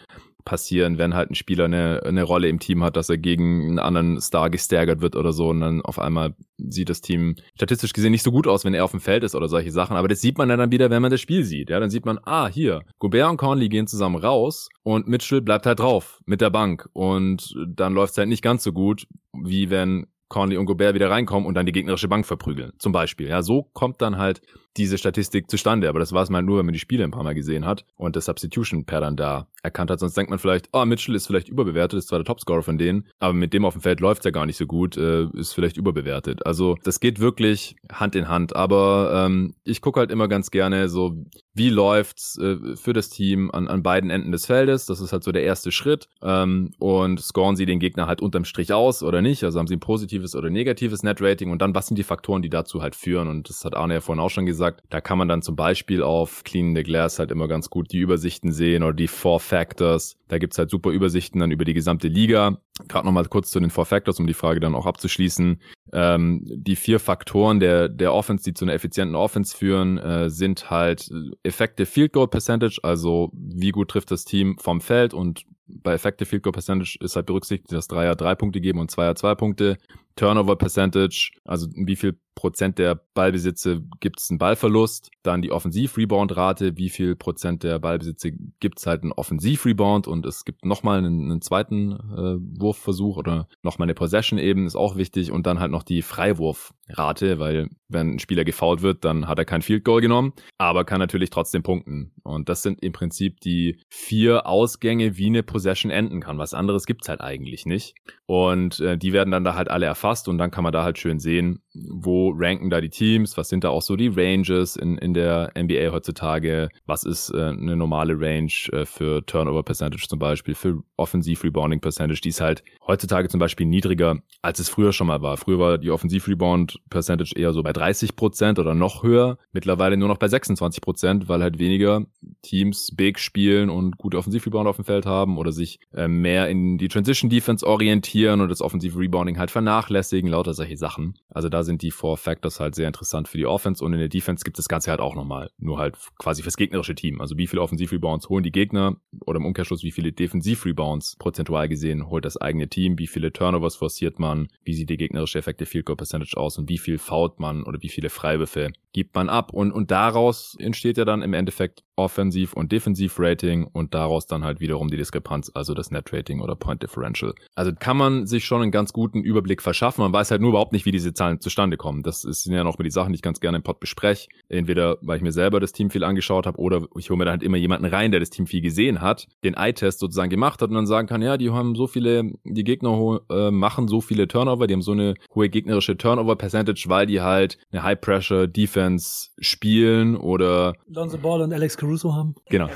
passieren, wenn halt ein Spieler eine, eine Rolle im Team hat, dass er gegen einen anderen Star gestärkert wird oder so und dann auf einmal sieht das Team statistisch gesehen nicht so gut aus, wenn er auf dem Feld ist oder solche Sachen. Aber das sieht man dann wieder, wenn man das Spiel sieht. Ja, dann sieht man, ah, hier, Gobert und Conley gehen zusammen raus und Mitchell bleibt halt drauf mit der Bank und dann läuft es halt nicht ganz so gut, wie wenn Conley und Gobert wieder reinkommen und dann die gegnerische Bank verprügeln. Zum Beispiel. Ja, so kommt dann halt diese Statistik zustande. Aber das war es mal nur, wenn man die Spiele ein paar Mal gesehen hat und das Substitution Pair dann da erkannt hat. Sonst denkt man vielleicht, oh, Mitchell ist vielleicht überbewertet, ist zwar der Topscorer von denen, aber mit dem auf dem Feld läuft's ja gar nicht so gut, äh, ist vielleicht überbewertet. Also das geht wirklich Hand in Hand. Aber ähm, ich gucke halt immer ganz gerne so, wie läuft's äh, für das Team an, an beiden Enden des Feldes. Das ist halt so der erste Schritt. Ähm, und scoren sie den Gegner halt unterm Strich aus oder nicht? Also haben sie ein positives oder negatives Net-Rating und dann was sind die Faktoren, die dazu halt führen? Und das hat Arne ja vorhin auch schon gesagt gesagt. Da kann man dann zum Beispiel auf Clean the Glass halt immer ganz gut die Übersichten sehen oder die Four Factors. Da gibt's halt super Übersichten dann über die gesamte Liga. Gerade nochmal kurz zu den Four Factors, um die Frage dann auch abzuschließen. Ähm, die vier Faktoren der, der Offense, die zu einer effizienten Offense führen, äh, sind halt Effective Field Goal Percentage, also wie gut trifft das Team vom Feld und bei Effective Field Goal Percentage ist halt berücksichtigt, dass Dreier drei Punkte geben und Zweier zwei Punkte. Turnover Percentage, also wie viel Prozent der Ballbesitze gibt es einen Ballverlust. Dann die Offensiv-Rebound-Rate, wie viel Prozent der Ballbesitze gibt es halt einen Offensiv-Rebound und es gibt nochmal einen, einen zweiten äh, Wurfversuch oder nochmal eine Possession eben, ist auch wichtig. Und dann halt noch die Freiwurfrate, weil wenn ein Spieler gefoult wird, dann hat er kein Field Goal genommen, aber kann natürlich trotzdem punkten. Und das sind im Prinzip die vier Ausgänge, wie eine Possession enden kann. Was anderes gibt's halt eigentlich nicht. Und äh, die werden dann da halt alle erfasst und dann kann man da halt schön sehen, wo ranken da die Teams, was sind da auch so die Ranges in, in der NBA heutzutage, was ist äh, eine normale Range äh, für Turnover Percentage zum Beispiel, für Offensiv Rebounding Percentage, die ist halt heutzutage zum Beispiel niedriger, als es früher schon mal war. Früher war die Offensiv Rebound Percentage eher so bei 30 Prozent oder noch höher, mittlerweile nur noch bei 26 Prozent, weil halt weniger Teams Big spielen und gute Offensiv Rebound auf dem Feld haben oder sich äh, mehr in die Transition Defense orientieren und das Offensive Rebounding halt vernachlässigen, lauter solche Sachen. Also da sind die Four Factors halt sehr interessant für die Offense und in der Defense gibt das Ganze halt auch nochmal. Nur halt quasi fürs gegnerische Team. Also wie viele Offensiv-Rebounds holen die Gegner oder im Umkehrschluss wie viele Defensiv-Rebounds prozentual gesehen holt das eigene Team, wie viele Turnovers forciert man, wie sieht die gegnerische Effekte Field Goal Percentage aus und wie viel fault man oder wie viele Freiwürfe gibt man ab. Und, und daraus entsteht ja dann im Endeffekt Offensiv- und Defensiv-Rating und daraus dann halt wiederum die Diskrepanz, also das Net-Rating oder Point Differential. Also kann man sich schon einen ganz guten Überblick verschaffen. Man weiß halt nur überhaupt nicht, wie diese Zahlen zustande kommen. Das sind ja noch mal die Sachen, die ich ganz gerne im Pod bespreche. Entweder, weil ich mir selber das Team viel angeschaut habe oder ich hole mir dann halt immer jemanden rein, der das Team viel gesehen hat, den Eye-Test sozusagen gemacht hat und dann sagen kann, ja, die haben so viele, die Gegner äh, machen so viele Turnover, die haben so eine hohe gegnerische Turnover-Percentage, weil die halt eine High-Pressure-Defense spielen oder Lonzo Ball und Alex Caruso haben. Genau.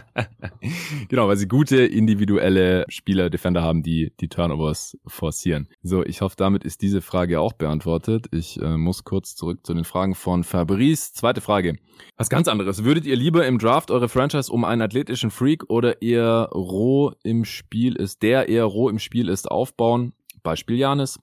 genau, weil sie gute individuelle Spieler, Defender haben, die die Turnovers forcieren. So, ich hoffe, damit ist diese Frage auch beantwortet. Ich äh, muss kurz zurück zu den Fragen von Fabrice. Zweite Frage. Was ganz anderes. Würdet ihr lieber im Draft eure Franchise um einen athletischen Freak oder eher roh im Spiel ist, der eher roh im Spiel ist, aufbauen? Beispiel Janis.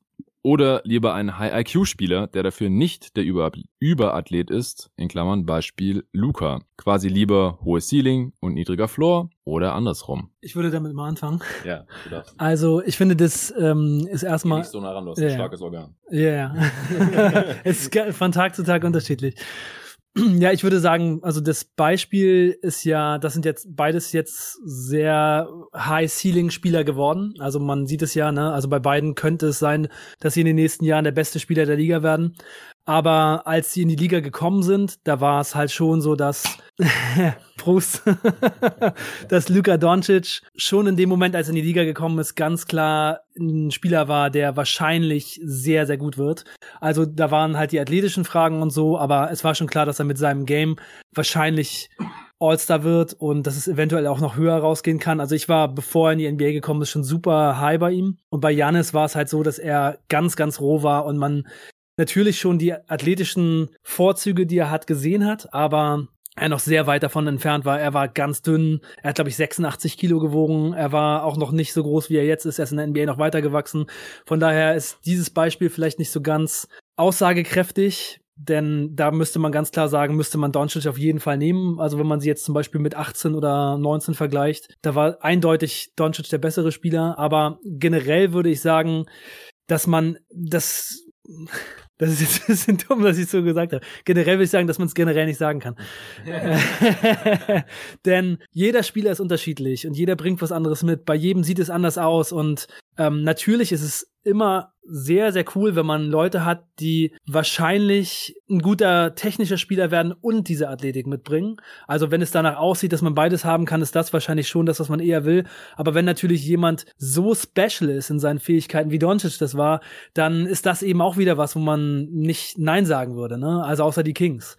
Oder lieber einen High-IQ-Spieler, der dafür nicht der Über Überathlet ist, in Klammern Beispiel Luca. Quasi lieber hohes Ceiling und niedriger Floor oder andersrum. Ich würde damit mal anfangen. Ja, du darfst. Also ich finde, das ähm, ist erstmal... Nicht so nah ran, du hast ja, ein starkes Organ. Ja, yeah. es ist von Tag zu Tag unterschiedlich. Ja, ich würde sagen, also das Beispiel ist ja, das sind jetzt beides jetzt sehr High-Ceiling-Spieler geworden. Also man sieht es ja, ne, also bei beiden könnte es sein, dass sie in den nächsten Jahren der beste Spieler der Liga werden. Aber als sie in die Liga gekommen sind, da war es halt schon so, dass Prost, dass Luka Doncic schon in dem Moment, als er in die Liga gekommen ist, ganz klar ein Spieler war, der wahrscheinlich sehr, sehr gut wird. Also da waren halt die athletischen Fragen und so, aber es war schon klar, dass er mit seinem Game wahrscheinlich All-Star wird und dass es eventuell auch noch höher rausgehen kann. Also ich war, bevor er in die NBA gekommen ist, schon super high bei ihm. Und bei Janis war es halt so, dass er ganz, ganz roh war und man natürlich schon die athletischen Vorzüge, die er hat, gesehen hat, aber er noch sehr weit davon entfernt war. Er war ganz dünn. Er hat, glaube ich, 86 Kilo gewogen. Er war auch noch nicht so groß, wie er jetzt ist. Er ist in der NBA noch weiter gewachsen. Von daher ist dieses Beispiel vielleicht nicht so ganz aussagekräftig. Denn da müsste man ganz klar sagen, müsste man Doncic auf jeden Fall nehmen. Also wenn man sie jetzt zum Beispiel mit 18 oder 19 vergleicht, da war eindeutig Doncic der bessere Spieler. Aber generell würde ich sagen, dass man das das ist jetzt ein bisschen dumm, dass ich so gesagt habe. Generell will ich sagen, dass man es generell nicht sagen kann. Denn jeder Spieler ist unterschiedlich und jeder bringt was anderes mit. Bei jedem sieht es anders aus und ähm, natürlich ist es immer sehr, sehr cool, wenn man Leute hat, die wahrscheinlich ein guter technischer Spieler werden und diese Athletik mitbringen. Also wenn es danach aussieht, dass man beides haben kann, ist das wahrscheinlich schon das, was man eher will. Aber wenn natürlich jemand so special ist in seinen Fähigkeiten, wie Doncic das war, dann ist das eben auch wieder was, wo man nicht Nein sagen würde. Ne? Also außer die Kings.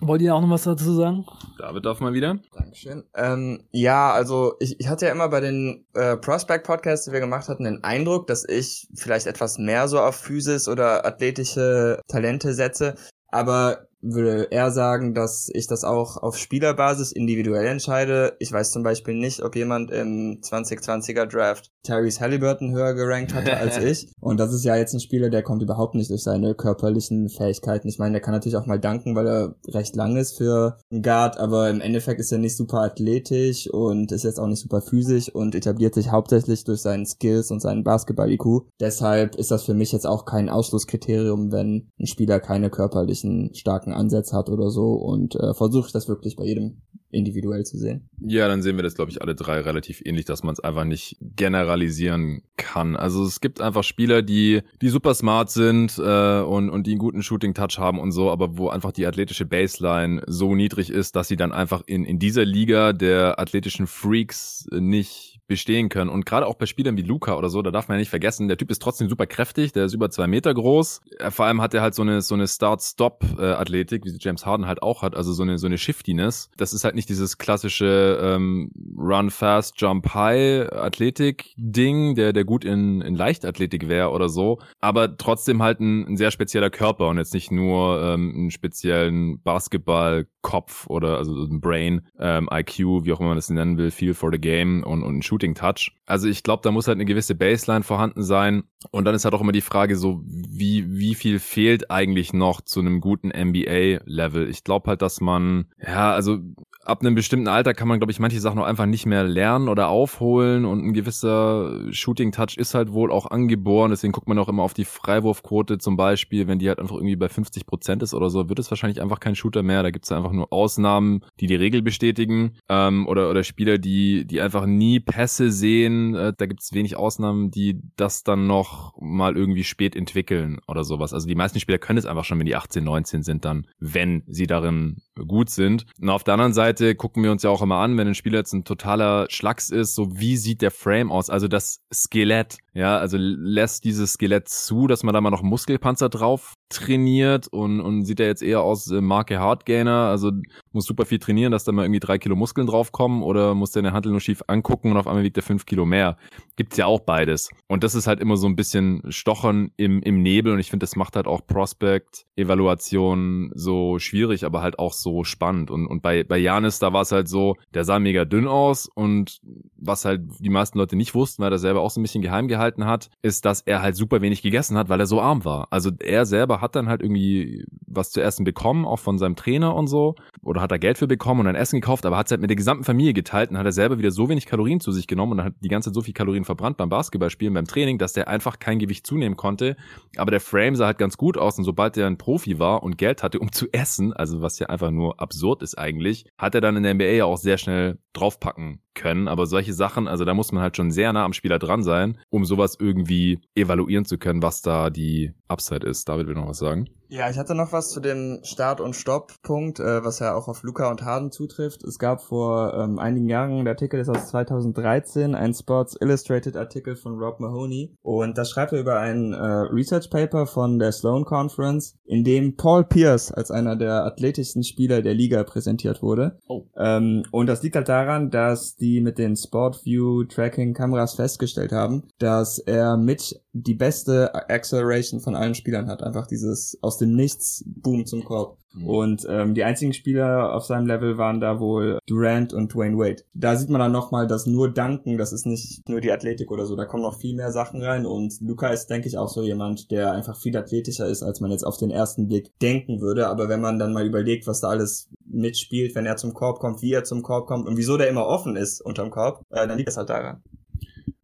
Wollt ihr auch noch was dazu sagen? David darf mal wieder. Dankeschön. Ähm, ja, also ich, ich hatte ja immer bei den äh, Prospect-Podcasts, die wir gemacht hatten, den Eindruck, dass ich vielleicht etwas mehr so auf Physis oder athletische Talente setze. Aber würde eher sagen, dass ich das auch auf Spielerbasis individuell entscheide. Ich weiß zum Beispiel nicht, ob jemand im 2020er Draft Tyrese Halliburton höher gerankt hatte als ich. Und das ist ja jetzt ein Spieler, der kommt überhaupt nicht durch seine körperlichen Fähigkeiten. Ich meine, der kann natürlich auch mal danken, weil er recht lang ist für einen Guard, aber im Endeffekt ist er nicht super athletisch und ist jetzt auch nicht super physisch und etabliert sich hauptsächlich durch seinen Skills und seinen Basketball-IQ. Deshalb ist das für mich jetzt auch kein Ausschlusskriterium, wenn ein Spieler keine körperlichen starken Ansätze hat oder so und äh, versuche das wirklich bei jedem individuell zu sehen. Ja, dann sehen wir das, glaube ich, alle drei relativ ähnlich, dass man es einfach nicht generalisieren kann. Also es gibt einfach Spieler, die, die super smart sind äh, und, und die einen guten Shooting-Touch haben und so, aber wo einfach die athletische Baseline so niedrig ist, dass sie dann einfach in, in dieser Liga der athletischen Freaks nicht bestehen können. Und gerade auch bei Spielern wie Luca oder so, da darf man ja nicht vergessen, der Typ ist trotzdem super kräftig, der ist über zwei Meter groß. Äh, vor allem hat er halt so eine, so eine Start-Stop-Athletik, wie sie James Harden halt auch hat, also so eine, so eine Shiftiness. Das ist halt nicht dieses klassische ähm, Run Fast, Jump High Athletik-Ding, der, der gut in, in Leichtathletik wäre oder so, aber trotzdem halt ein, ein sehr spezieller Körper und jetzt nicht nur ähm, einen speziellen Basketball-Kopf oder also ein Brain, ähm, IQ, wie auch immer man das nennen will, Feel for the Game und, und ein Shooting Touch. Also ich glaube, da muss halt eine gewisse Baseline vorhanden sein. Und dann ist halt auch immer die Frage so, wie, wie viel fehlt eigentlich noch zu einem guten NBA-Level? Ich glaube halt, dass man, ja, also ab einem bestimmten Alter kann man, glaube ich, manche Sachen noch einfach nicht mehr lernen oder aufholen und ein gewisser Shooting-Touch ist halt wohl auch angeboren. Deswegen guckt man auch immer auf die Freiwurfquote zum Beispiel. Wenn die halt einfach irgendwie bei 50 Prozent ist oder so, wird es wahrscheinlich einfach kein Shooter mehr. Da gibt es einfach nur Ausnahmen, die die Regel bestätigen ähm, oder, oder Spieler, die, die einfach nie Pässe sehen. Äh, da gibt es wenig Ausnahmen, die das dann noch mal irgendwie spät entwickeln oder sowas. Also die meisten Spieler können es einfach schon, wenn die 18, 19 sind, dann, wenn sie darin gut sind. Und auf der anderen Seite Seite gucken wir uns ja auch immer an, wenn ein Spieler jetzt ein totaler Schlacks ist, so wie sieht der Frame aus? Also das Skelett, ja, also lässt dieses Skelett zu, dass man da mal noch Muskelpanzer drauf trainiert und, und sieht er jetzt eher aus äh, Marke Hardgainer, also muss super viel trainieren, dass da mal irgendwie drei Kilo Muskeln draufkommen oder muss der eine Handel nur schief angucken und auf einmal wiegt er fünf Kilo mehr. Gibt's ja auch beides. Und das ist halt immer so ein bisschen Stochern im, im Nebel und ich finde, das macht halt auch Prospect-Evaluation so schwierig, aber halt auch so spannend. Und, und bei, bei Janis, da war es halt so, der sah mega dünn aus und was halt die meisten Leute nicht wussten, weil er selber auch so ein bisschen geheim gehalten hat, ist, dass er halt super wenig gegessen hat, weil er so arm war. Also er selber hat dann halt irgendwie was zu essen bekommen, auch von seinem Trainer und so. Oder hat er Geld für bekommen und ein Essen gekauft, aber hat es halt mit der gesamten Familie geteilt und hat er selber wieder so wenig Kalorien zu sich genommen und hat die ganze Zeit so viel Kalorien verbrannt beim Basketballspielen, beim Training, dass der einfach kein Gewicht zunehmen konnte. Aber der Frame sah halt ganz gut aus und sobald er ein Profi war und Geld hatte, um zu essen, also was ja einfach nur absurd ist eigentlich, hat er dann in der NBA ja auch sehr schnell draufpacken können. Aber solche Sachen, also da muss man halt schon sehr nah am Spieler dran sein, um sowas irgendwie evaluieren zu können, was da die Upside ist. David will noch was sagen. Ja, ich hatte noch was zu dem Start- und Stopp-Punkt, äh, was ja auch auf Luca und Harden zutrifft. Es gab vor ähm, einigen Jahren, der Artikel ist aus 2013, ein Sports Illustrated Artikel von Rob Mahoney. Und da schreibt er über ein äh, Research Paper von der Sloan Conference, in dem Paul Pierce als einer der athletischsten Spieler der Liga präsentiert wurde. Oh. Ähm, und das liegt halt daran, dass die mit den Sportview Tracking Kameras festgestellt haben, dass er mit die beste Acceleration von allen Spielern hat. Einfach dieses aus dem Nichts Boom zum Korb. Mhm. Und ähm, die einzigen Spieler auf seinem Level waren da wohl Durant und Dwayne Wade. Da sieht man dann nochmal, dass nur Danken, das ist nicht nur die Athletik oder so, da kommen noch viel mehr Sachen rein und Luca ist, denke ich, auch so jemand, der einfach viel athletischer ist, als man jetzt auf den ersten Blick denken würde. Aber wenn man dann mal überlegt, was da alles mitspielt, wenn er zum Korb kommt, wie er zum Korb kommt und wieso der immer offen ist unterm Korb, äh, dann liegt es halt daran.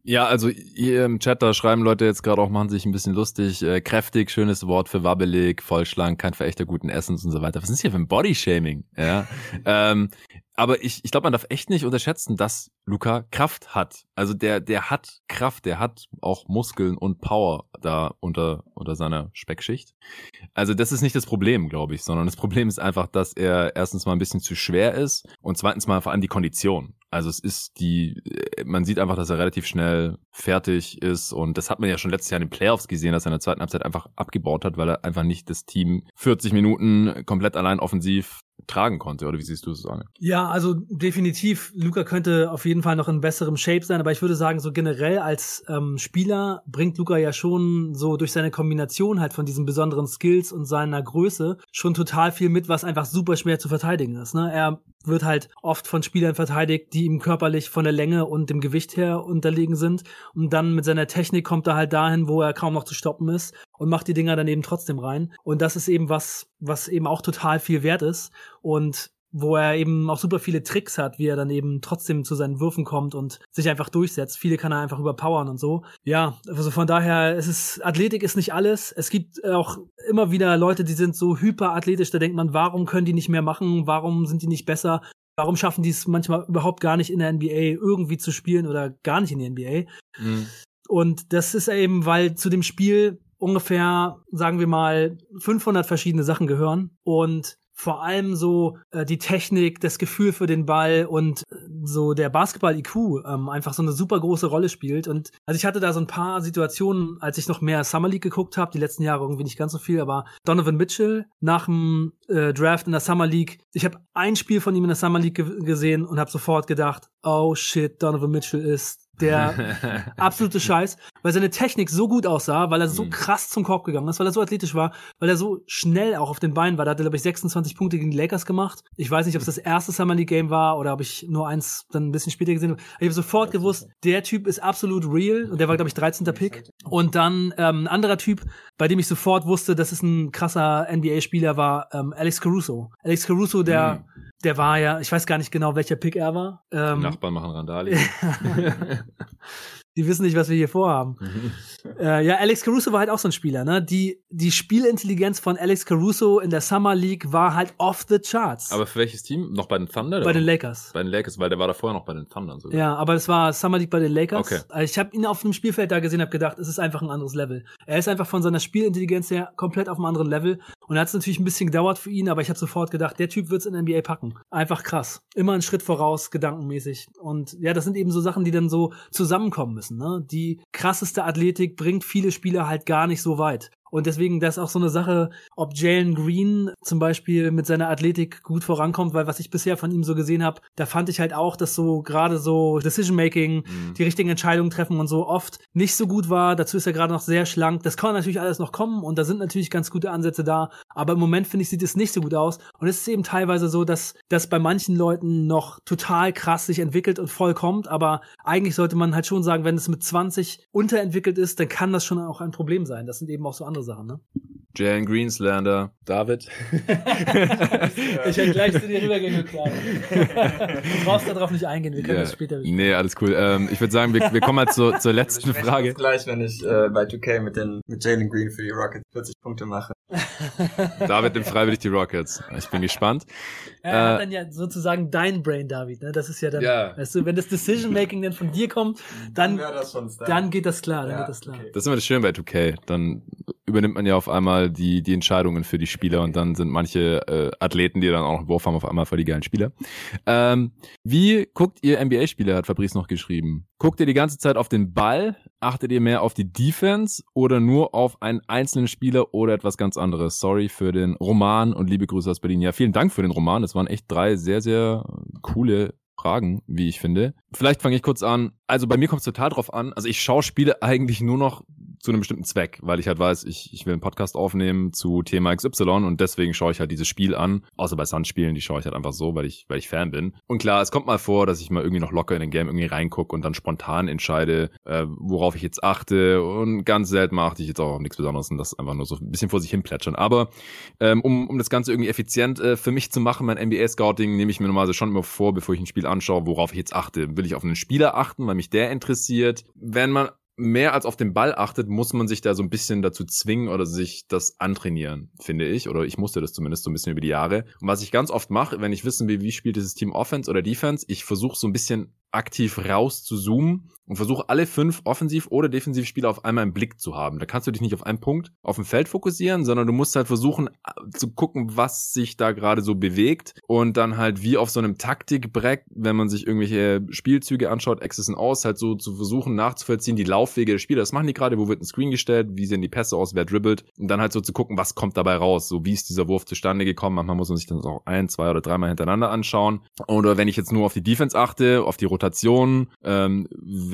Ja, also hier im Chat, da schreiben Leute jetzt gerade auch, machen sich ein bisschen lustig. Äh, kräftig, schönes Wort für wabbelig, vollschlank, kein Verächter guten Essens und so weiter. Was ist hier für ein Bodyshaming? Ja. ähm, aber ich, ich glaube, man darf echt nicht unterschätzen, dass Luca Kraft hat. Also der, der hat Kraft, der hat auch Muskeln und Power da unter, unter seiner Speckschicht. Also das ist nicht das Problem, glaube ich, sondern das Problem ist einfach, dass er erstens mal ein bisschen zu schwer ist und zweitens mal vor allem die Kondition. Also es ist die, man sieht einfach, dass er relativ schnell fertig ist und das hat man ja schon letztes Jahr in den Playoffs gesehen, dass er in der zweiten Halbzeit einfach abgebaut hat, weil er einfach nicht das Team 40 Minuten komplett allein offensiv tragen konnte. Oder wie siehst du es, Arne? Ja, also definitiv. Luca könnte auf jeden Fall noch in besserem Shape sein, aber ich würde sagen, so generell als ähm, Spieler bringt Luca ja schon so durch seine Kombination halt von diesen besonderen Skills und seiner Größe schon total viel mit, was einfach super schwer zu verteidigen ist. Ne? Er wird halt oft von Spielern verteidigt, die ihm körperlich von der Länge und dem Gewicht her unterlegen sind. Und dann mit seiner Technik kommt er halt dahin, wo er kaum noch zu stoppen ist und macht die Dinger dann eben trotzdem rein. Und das ist eben was, was eben auch total viel wert ist und wo er eben auch super viele Tricks hat, wie er dann eben trotzdem zu seinen Würfen kommt und sich einfach durchsetzt. Viele kann er einfach überpowern und so. Ja, also von daher, es ist, Athletik ist nicht alles. Es gibt auch immer wieder Leute, die sind so hyperathletisch, da denkt man, warum können die nicht mehr machen? Warum sind die nicht besser? Warum schaffen die es manchmal überhaupt gar nicht in der NBA irgendwie zu spielen oder gar nicht in der NBA? Mhm. Und das ist eben, weil zu dem Spiel ungefähr, sagen wir mal, 500 verschiedene Sachen gehören und vor allem so äh, die Technik, das Gefühl für den Ball und äh, so der Basketball-IQ ähm, einfach so eine super große Rolle spielt. Und also ich hatte da so ein paar Situationen, als ich noch mehr Summer League geguckt habe, die letzten Jahre irgendwie nicht ganz so viel, aber Donovan Mitchell nach dem äh, Draft in der Summer League, ich habe ein Spiel von ihm in der Summer League ge gesehen und habe sofort gedacht, oh shit, Donovan Mitchell ist der absolute Scheiß, weil seine Technik so gut aussah, weil er so mhm. krass zum Korb gegangen ist, weil er so athletisch war, weil er so schnell auch auf den Beinen war. Da hat er, glaube ich, 26 Punkte gegen die Lakers gemacht. Ich weiß nicht, ob es das erste Summer League Game war oder ob ich nur eins dann ein bisschen später gesehen habe. Ich habe sofort gewusst, der Typ ist absolut real und der war, glaube ich, 13. Pick. Und dann ähm, ein anderer Typ, bei dem ich sofort wusste, dass es ein krasser NBA-Spieler war, ähm, Alex Caruso. Alex Caruso, der mhm der war ja, ich weiß gar nicht genau, welcher Pick er war. Ähm, Nachbarn machen Randali. die wissen nicht, was wir hier vorhaben. Mhm. äh, ja, Alex Caruso war halt auch so ein Spieler, ne? Die, die Spielintelligenz von Alex Caruso in der Summer League war halt off the charts. Aber für welches Team? Noch bei den Thunder? Bei den Lakers. Bei den Lakers, weil der war da vorher noch bei den Thundern sogar. Ja, aber es war Summer League bei den Lakers. Okay. Also ich habe ihn auf dem Spielfeld da gesehen, habe gedacht, es ist einfach ein anderes Level. Er ist einfach von seiner Spielintelligenz her komplett auf einem anderen Level. Und da hat es natürlich ein bisschen gedauert für ihn, aber ich habe sofort gedacht, der Typ wird's in NBA packen. Einfach krass. Immer einen Schritt voraus, gedankenmäßig. Und ja, das sind eben so Sachen, die dann so zusammenkommen müssen. Ne? Die krasseste Athletik bringt viele Spieler halt gar nicht so weit. Und deswegen, das ist auch so eine Sache, ob Jalen Green zum Beispiel mit seiner Athletik gut vorankommt, weil was ich bisher von ihm so gesehen habe, da fand ich halt auch, dass so gerade so Decision-Making, mhm. die richtigen Entscheidungen treffen und so oft nicht so gut war. Dazu ist er gerade noch sehr schlank. Das kann natürlich alles noch kommen und da sind natürlich ganz gute Ansätze da. Aber im Moment finde ich, sieht es nicht so gut aus. Und es ist eben teilweise so, dass das bei manchen Leuten noch total krass sich entwickelt und voll kommt. Aber eigentlich sollte man halt schon sagen, wenn es mit 20 unterentwickelt ist, dann kann das schon auch ein Problem sein. Das sind eben auch so andere andere Sachen, ne? Jalen Greenslander, David. ich hätte gleich zu dir rübergeguckt. du brauchst darauf nicht eingehen, wir können yeah. das später besprechen. Nee, alles cool. Ähm, ich würde sagen, wir, wir kommen mal zur, zur letzten wir Frage. gleich, wenn ich äh, bei 2K mit, den, mit Jalen Green für die Rockets 40 Punkte mache. David nimmt freiwillig die Rockets. Ich bin gespannt. Er äh, hat dann ja sozusagen dein Brain, David. Ne? Das ist ja dann, ja. weißt du, wenn das Decision-Making dann von dir kommt, dann, dann, dann geht das klar. Dann ja, geht das klar. Okay. Das ist immer das Schöne bei 2K. Dann übernimmt man ja auf einmal die, die Entscheidungen für die Spieler und dann sind manche äh, Athleten, die dann auch einen Wurf haben, auf einmal voll die geilen Spieler. Ähm, wie guckt ihr NBA-Spieler, hat Fabrice noch geschrieben. Guckt ihr die ganze Zeit auf den Ball? Achtet ihr mehr auf die Defense oder nur auf einen einzelnen Spieler oder etwas ganz anderes? Sorry für den Roman und liebe Grüße aus Berlin. Ja, vielen Dank für den Roman. Es waren echt drei sehr, sehr coole Fragen, wie ich finde. Vielleicht fange ich kurz an. Also bei mir kommt es total drauf an. Also ich schaue Spiele eigentlich nur noch zu einem bestimmten Zweck, weil ich halt weiß, ich, ich will einen Podcast aufnehmen zu Thema XY und deswegen schaue ich halt dieses Spiel an. Außer bei Sun-Spielen, die schaue ich halt einfach so, weil ich, weil ich Fan bin. Und klar, es kommt mal vor, dass ich mal irgendwie noch locker in den Game irgendwie reingucke und dann spontan entscheide, äh, worauf ich jetzt achte. Und ganz selten achte ich jetzt auch nichts Besonderes und das einfach nur so ein bisschen vor sich hin plätschern. Aber ähm, um, um das Ganze irgendwie effizient äh, für mich zu machen, mein NBA-Scouting, nehme ich mir normalerweise schon immer vor, bevor ich ein Spiel anschaue, worauf ich jetzt achte. Will ich auf einen Spieler achten, weil mich der interessiert? Wenn man mehr als auf den Ball achtet, muss man sich da so ein bisschen dazu zwingen oder sich das antrainieren, finde ich. Oder ich musste das zumindest so ein bisschen über die Jahre. Und was ich ganz oft mache, wenn ich wissen will, wie spielt dieses Team Offense oder Defense, ich versuche so ein bisschen aktiv raus zu zoomen und versuche alle fünf Offensiv- oder Defensivspieler auf einmal im Blick zu haben. Da kannst du dich nicht auf einen Punkt auf dem Feld fokussieren, sondern du musst halt versuchen äh, zu gucken, was sich da gerade so bewegt und dann halt wie auf so einem Taktikbreck, wenn man sich irgendwelche Spielzüge anschaut, Access und Aus, halt so zu versuchen nachzuvollziehen, die Laufwege der Spieler. Das machen die gerade, wo wird ein Screen gestellt, wie sehen die Pässe aus, wer dribbelt und dann halt so zu gucken, was kommt dabei raus, so wie ist dieser Wurf zustande gekommen. Manchmal muss man sich dann auch ein, zwei oder dreimal hintereinander anschauen. Oder wenn ich jetzt nur auf die Defense achte, auf die Rotation, ähm,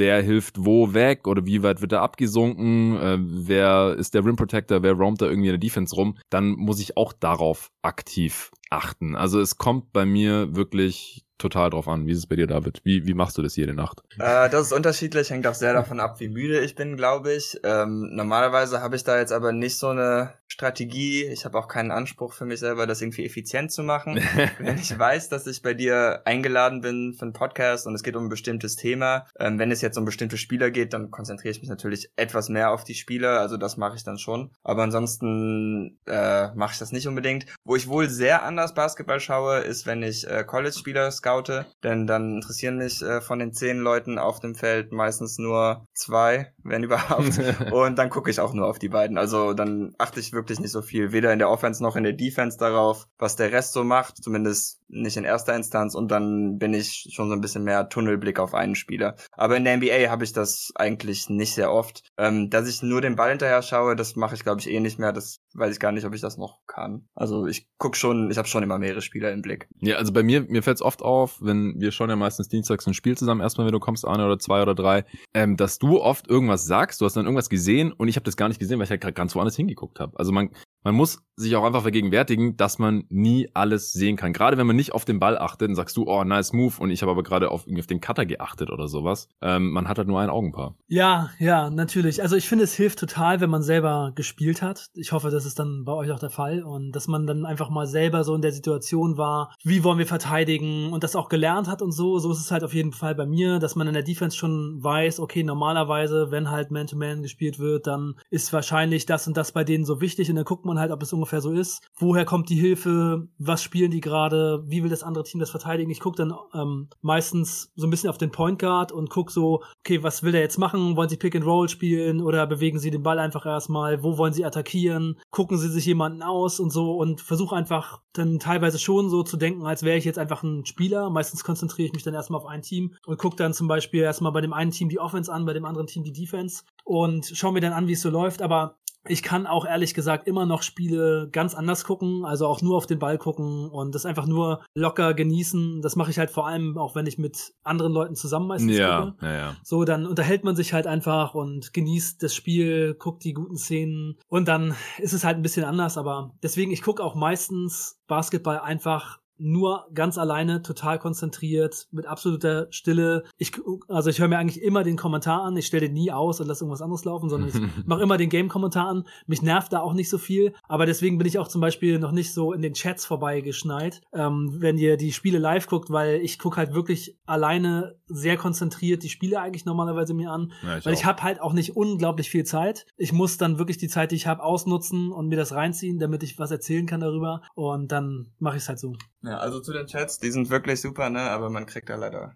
wer hilft wo weg oder wie weit wird er abgesunken, äh, wer ist der Rim Protector, wer roamt da irgendwie in der Defense rum, dann muss ich auch darauf aktiv achten. Also es kommt bei mir wirklich total drauf an. Wie ist es bei dir, David? Wie, wie machst du das jede Nacht? Äh, das ist unterschiedlich, hängt auch sehr davon ab, wie müde ich bin, glaube ich. Ähm, normalerweise habe ich da jetzt aber nicht so eine Strategie. Ich habe auch keinen Anspruch für mich selber, das irgendwie effizient zu machen. wenn ich weiß, dass ich bei dir eingeladen bin für einen Podcast und es geht um ein bestimmtes Thema, ähm, wenn es jetzt um bestimmte Spieler geht, dann konzentriere ich mich natürlich etwas mehr auf die Spieler. Also das mache ich dann schon. Aber ansonsten äh, mache ich das nicht unbedingt. Wo ich wohl sehr anders Basketball schaue, ist, wenn ich äh, College-Spieler scoute, denn dann interessieren mich äh, von den zehn Leuten auf dem Feld meistens nur zwei, wenn überhaupt. und dann gucke ich auch nur auf die beiden. Also dann achte ich wirklich nicht so viel, weder in der Offense noch in der Defense darauf, was der Rest so macht, zumindest nicht in erster Instanz. Und dann bin ich schon so ein bisschen mehr Tunnelblick auf einen Spieler. Aber in der NBA habe ich das eigentlich nicht sehr oft. Ähm, dass ich nur den Ball hinterher schaue, das mache ich glaube ich eh nicht mehr. Das weiß ich gar nicht, ob ich das noch kann. Also ich guck schon, ich habe schon immer mehrere Spieler im Blick. Ja, also bei mir, mir fällt es oft auf, wenn wir schauen ja meistens dienstags ein Spiel zusammen, erstmal, wenn du kommst, eine oder zwei oder drei, ähm, dass du oft irgendwas sagst, du hast dann irgendwas gesehen und ich habe das gar nicht gesehen, weil ich ja gerade ganz woanders hingeguckt habe. Also man, man muss sich auch einfach vergegenwärtigen, dass man nie alles sehen kann. Gerade wenn man nicht auf den Ball achtet, dann sagst du, oh, nice move, und ich habe aber gerade auf, auf den Cutter geachtet oder sowas. Ähm, man hat halt nur ein Augenpaar. Ja, ja, natürlich. Also ich finde, es hilft total, wenn man selber gespielt hat. Ich hoffe, das ist dann bei euch auch der Fall und dass man dann einfach mal selber so in der Situation war, wie wollen wir verteidigen und das auch gelernt hat und so. So ist es halt auf jeden Fall bei mir, dass man in der Defense schon weiß, okay, normalerweise, wenn halt Man-to-Man -Man gespielt wird, dann ist wahrscheinlich das und das bei denen so wichtig und dann guckt man halt, ob es ungefähr so ist. Woher kommt die Hilfe? Was spielen die gerade? Wie will das andere Team das verteidigen? Ich gucke dann ähm, meistens so ein bisschen auf den Point Guard und guck so, okay, was will der jetzt machen? Wollen sie Pick and Roll spielen oder bewegen sie den Ball einfach erstmal? Wo wollen sie attackieren? Gucken sie sich jemanden aus und so und versuche einfach dann teilweise schon so zu denken, als wäre ich jetzt einfach ein Spieler. Meistens konzentriere ich mich dann erstmal auf ein Team und gucke dann zum Beispiel erstmal bei dem einen Team die Offense an, bei dem anderen Team die Defense und schaue mir dann an, wie es so läuft. Aber ich kann auch ehrlich gesagt immer noch Spiele ganz anders gucken, also auch nur auf den Ball gucken und das einfach nur locker genießen. Das mache ich halt vor allem auch, wenn ich mit anderen Leuten zusammen meistens ja, gucke. Ja, ja. So, dann unterhält man sich halt einfach und genießt das Spiel, guckt die guten Szenen und dann ist es halt ein bisschen anders, aber deswegen, ich gucke auch meistens Basketball einfach nur ganz alleine, total konzentriert, mit absoluter Stille. Ich, also ich höre mir eigentlich immer den Kommentar an. Ich stelle den nie aus und lasse irgendwas anderes laufen, sondern ich mache immer den Game-Kommentar an. Mich nervt da auch nicht so viel. Aber deswegen bin ich auch zum Beispiel noch nicht so in den Chats vorbeigeschneit, ähm, wenn ihr die Spiele live guckt, weil ich gucke halt wirklich alleine sehr konzentriert die Spiele eigentlich normalerweise mir an. Ja, ich weil auch. ich habe halt auch nicht unglaublich viel Zeit. Ich muss dann wirklich die Zeit, die ich habe, ausnutzen und mir das reinziehen, damit ich was erzählen kann darüber. Und dann mache ich es halt so. Ja, also zu den Chats, die sind wirklich super, ne? Aber man kriegt da leider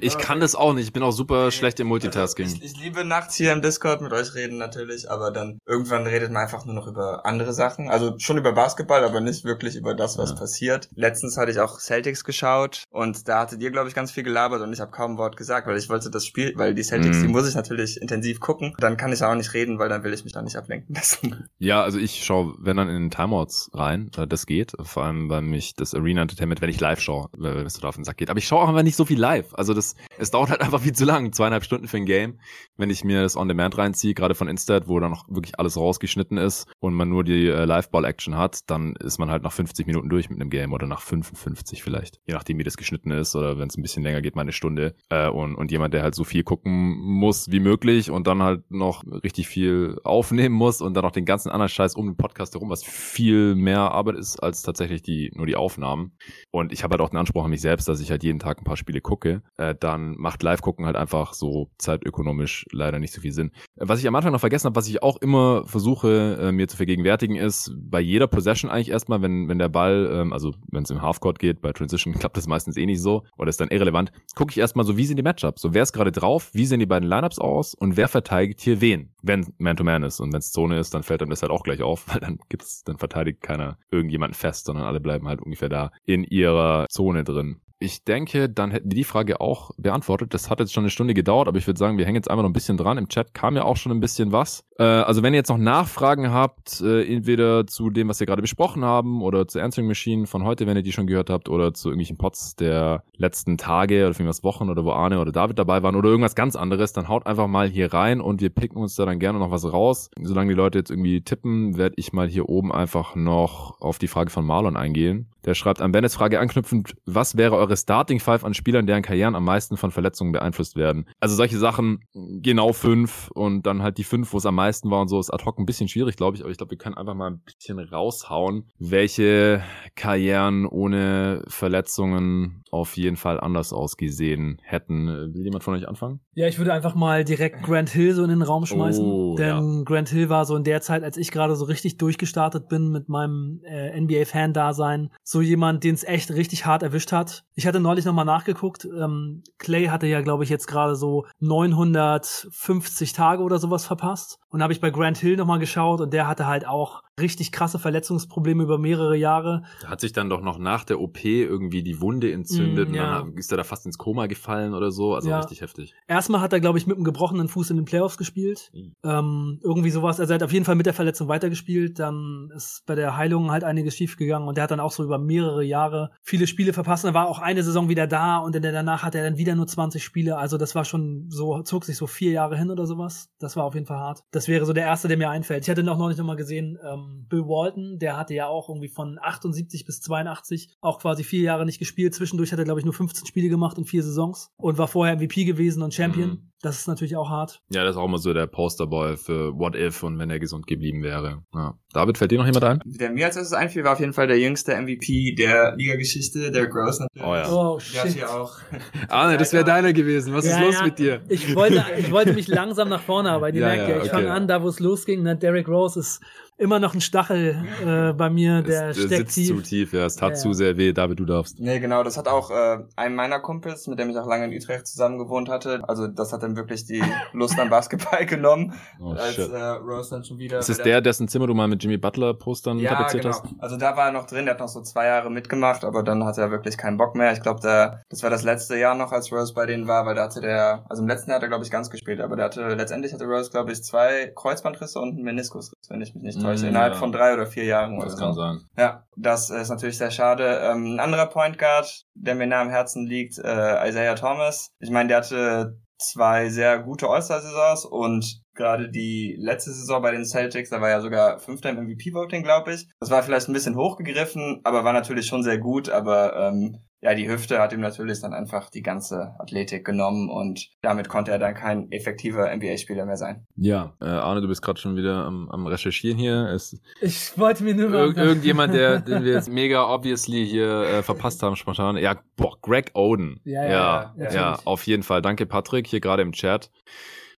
Ich kann das auch nicht. Ich bin auch super schlecht im Multitasking. Also ich, ich, liebe nachts hier im Discord mit euch reden natürlich, aber dann irgendwann redet man einfach nur noch über andere Sachen. Also schon über Basketball, aber nicht wirklich über das, was ja. passiert. Letztens hatte ich auch Celtics geschaut und da hattet ihr, glaube ich, ganz viel gelabert und ich habe kaum ein Wort gesagt, weil ich wollte das Spiel, weil die Celtics, mm. die muss ich natürlich intensiv gucken. Dann kann ich auch nicht reden, weil dann will ich mich da nicht ablenken lassen. Ja, also ich schaue, wenn dann in den Timeouts rein, äh, das geht. Vor allem, weil mich das Arena Entertainment, wenn ich live schaue, wenn es so auf den Sack geht. Aber ich schaue auch einfach nicht so viel live. Also das, es dauert halt einfach viel zu lang. Zweieinhalb Stunden für ein Game. Wenn ich mir das On-Demand reinziehe, gerade von Instat, wo dann noch wirklich alles rausgeschnitten ist und man nur die äh, Live-Ball-Action hat, dann ist man halt nach 50 Minuten durch mit einem Game oder nach 55 vielleicht. Je nachdem, wie das geschnitten ist oder wenn es ein bisschen länger geht, mal eine Stunde. Äh, und, und jemand, der halt so viel gucken muss wie möglich und dann halt noch richtig viel aufnehmen muss und dann noch den ganzen anderen Scheiß um den Podcast herum, was viel mehr Arbeit ist als tatsächlich die nur die Aufnahmen. Und ich habe halt auch den Anspruch an mich selbst, dass ich halt jeden Tag ein paar Spiele gucke. Äh, dann macht Live-Gucken halt einfach so zeitökonomisch leider nicht so viel Sinn. Was ich am Anfang noch vergessen habe, was ich auch immer versuche äh, mir zu vergegenwärtigen, ist bei jeder Possession eigentlich erstmal, wenn, wenn der Ball, ähm, also wenn es im Halfcourt geht, bei Transition klappt das meistens eh nicht so oder ist dann irrelevant, gucke ich erstmal so, wie sind die Matchups? So, wer ist gerade drauf? Wie sehen die beiden Lineups aus? Und wer verteidigt hier wen? Wenn Man-to-Man -Man ist. Und wenn es Zone ist, dann fällt dann das halt auch gleich auf, weil dann gibt's, dann verteidigt keiner irgendjemanden fest, sondern alle bleiben halt ungefähr da in ihrer Zone drin. Ich denke, dann hätten wir die Frage auch beantwortet. Das hat jetzt schon eine Stunde gedauert, aber ich würde sagen, wir hängen jetzt einfach noch ein bisschen dran. Im Chat kam ja auch schon ein bisschen was. Äh, also wenn ihr jetzt noch Nachfragen habt, äh, entweder zu dem, was wir gerade besprochen haben, oder zu Answering Machine von heute, wenn ihr die schon gehört habt, oder zu irgendwelchen Pots der letzten Tage oder irgendwas Wochen oder wo Arne oder David dabei waren oder irgendwas ganz anderes, dann haut einfach mal hier rein und wir picken uns da dann gerne noch was raus. Solange die Leute jetzt irgendwie tippen, werde ich mal hier oben einfach noch auf die Frage von Marlon eingehen. Der schreibt an Bennets Frage anknüpfend, was wäre eure Starting Five an Spielern, deren Karrieren am meisten von Verletzungen beeinflusst werden? Also solche Sachen, genau fünf und dann halt die fünf, wo es am meisten war und so, ist ad hoc ein bisschen schwierig, glaube ich, aber ich glaube, wir können einfach mal ein bisschen raushauen, welche Karrieren ohne Verletzungen auf jeden Fall anders ausgesehen hätten. Will jemand von euch anfangen? Ja, ich würde einfach mal direkt Grant Hill so in den Raum schmeißen. Oh, denn ja. Grant Hill war so in der Zeit, als ich gerade so richtig durchgestartet bin mit meinem äh, NBA-Fan-Dasein, so jemand, den es echt richtig hart erwischt hat. Ich hatte neulich nochmal nachgeguckt. Ähm, Clay hatte ja, glaube ich, jetzt gerade so 950 Tage oder sowas verpasst. Und habe ich bei Grant Hill nochmal geschaut und der hatte halt auch richtig krasse Verletzungsprobleme über mehrere Jahre. Da hat sich dann doch noch nach der OP irgendwie die Wunde entzündet mm, ja. und dann ist er da fast ins Koma gefallen oder so. Also ja. richtig heftig. Erstmal hat er, glaube ich, mit einem gebrochenen Fuß in den Playoffs gespielt. Mhm. Ähm, irgendwie sowas. Also er hat auf jeden Fall mit der Verletzung weitergespielt. Dann ist bei der Heilung halt einiges schiefgegangen und der hat dann auch so über mehrere Jahre viele Spiele verpasst. Dann war auch eine Saison wieder da und in der danach hat er dann wieder nur 20 Spiele. Also das war schon so, zog sich so vier Jahre hin oder sowas. Das war auf jeden Fall hart. Das wäre so der erste, der mir einfällt. Ich hatte ihn auch noch nicht nochmal gesehen. Ähm, Bill Walton, der hatte ja auch irgendwie von 78 bis 82 auch quasi vier Jahre nicht gespielt. Zwischendurch hat er, glaube ich, nur 15 Spiele gemacht und vier Saisons und war vorher MVP gewesen und Champion. Mhm. Das ist natürlich auch hart. Ja, das ist auch immer so der Posterboy für What If und wenn er gesund geblieben wäre. Ja. David, fällt dir noch jemand ein? Der mir als erstes einfiel, war auf jeden Fall der jüngste MVP der Liga-Geschichte, der Gross natürlich. Oh ja. Oh, shit. Hier auch Arne, das wäre deiner gewesen. Was ja, ist los ja. mit dir? Ich wollte, ich wollte mich langsam nach vorne arbeiten. Ihr merkt ja, ich okay. fange an, da wo es losging. Ne? Derrick Rose ist immer noch ein Stachel äh, bei mir, der es, steckt sitzt tief. zu tief, ja, es tat ja. zu sehr weh, David, du darfst. Nee, genau, das hat auch äh, ein meiner Kumpels, mit dem ich auch lange in Utrecht zusammen gewohnt hatte, also das hat dann wirklich die Lust am Basketball genommen, oh, als shit. äh, Rose dann schon wieder... Ist es der, dessen Zimmer du mal mit Jimmy Butler Postern ja, tapeziert genau. hast? also da war er noch drin, der hat noch so zwei Jahre mitgemacht, aber dann hatte er wirklich keinen Bock mehr. Ich glaube, das war das letzte Jahr noch, als Rose bei denen war, weil da hatte der, also im letzten Jahr hat er, glaube ich, ganz gespielt, aber der hatte, letztendlich hatte Rose, glaube ich, zwei Kreuzbandrisse und einen Meniskusriss, wenn ich mich nicht täusche, mm, innerhalb ja. von drei drei oder vier Jahren. Das kann so. sein. Ja, das ist natürlich sehr schade. Ähm, ein anderer Point Guard, der mir nah am Herzen liegt, äh, Isaiah Thomas. Ich meine, der hatte zwei sehr gute All-Star-Saisons und gerade die letzte Saison bei den Celtics, da war ja sogar fünfter im MVP-Voting, glaube ich. Das war vielleicht ein bisschen hochgegriffen, aber war natürlich schon sehr gut, aber ähm, ja, die Hüfte hat ihm natürlich dann einfach die ganze Athletik genommen und damit konnte er dann kein effektiver NBA-Spieler mehr sein. Ja, äh, Arne, du bist gerade schon wieder am, am Recherchieren hier. Es ich wollte mir nur. Ir irgendjemand, der, den wir jetzt mega obviously hier äh, verpasst haben, spontan. Ja, boah, Greg Oden. Ja, ja, ja, ja, ja auf jeden Fall. Danke, Patrick, hier gerade im Chat.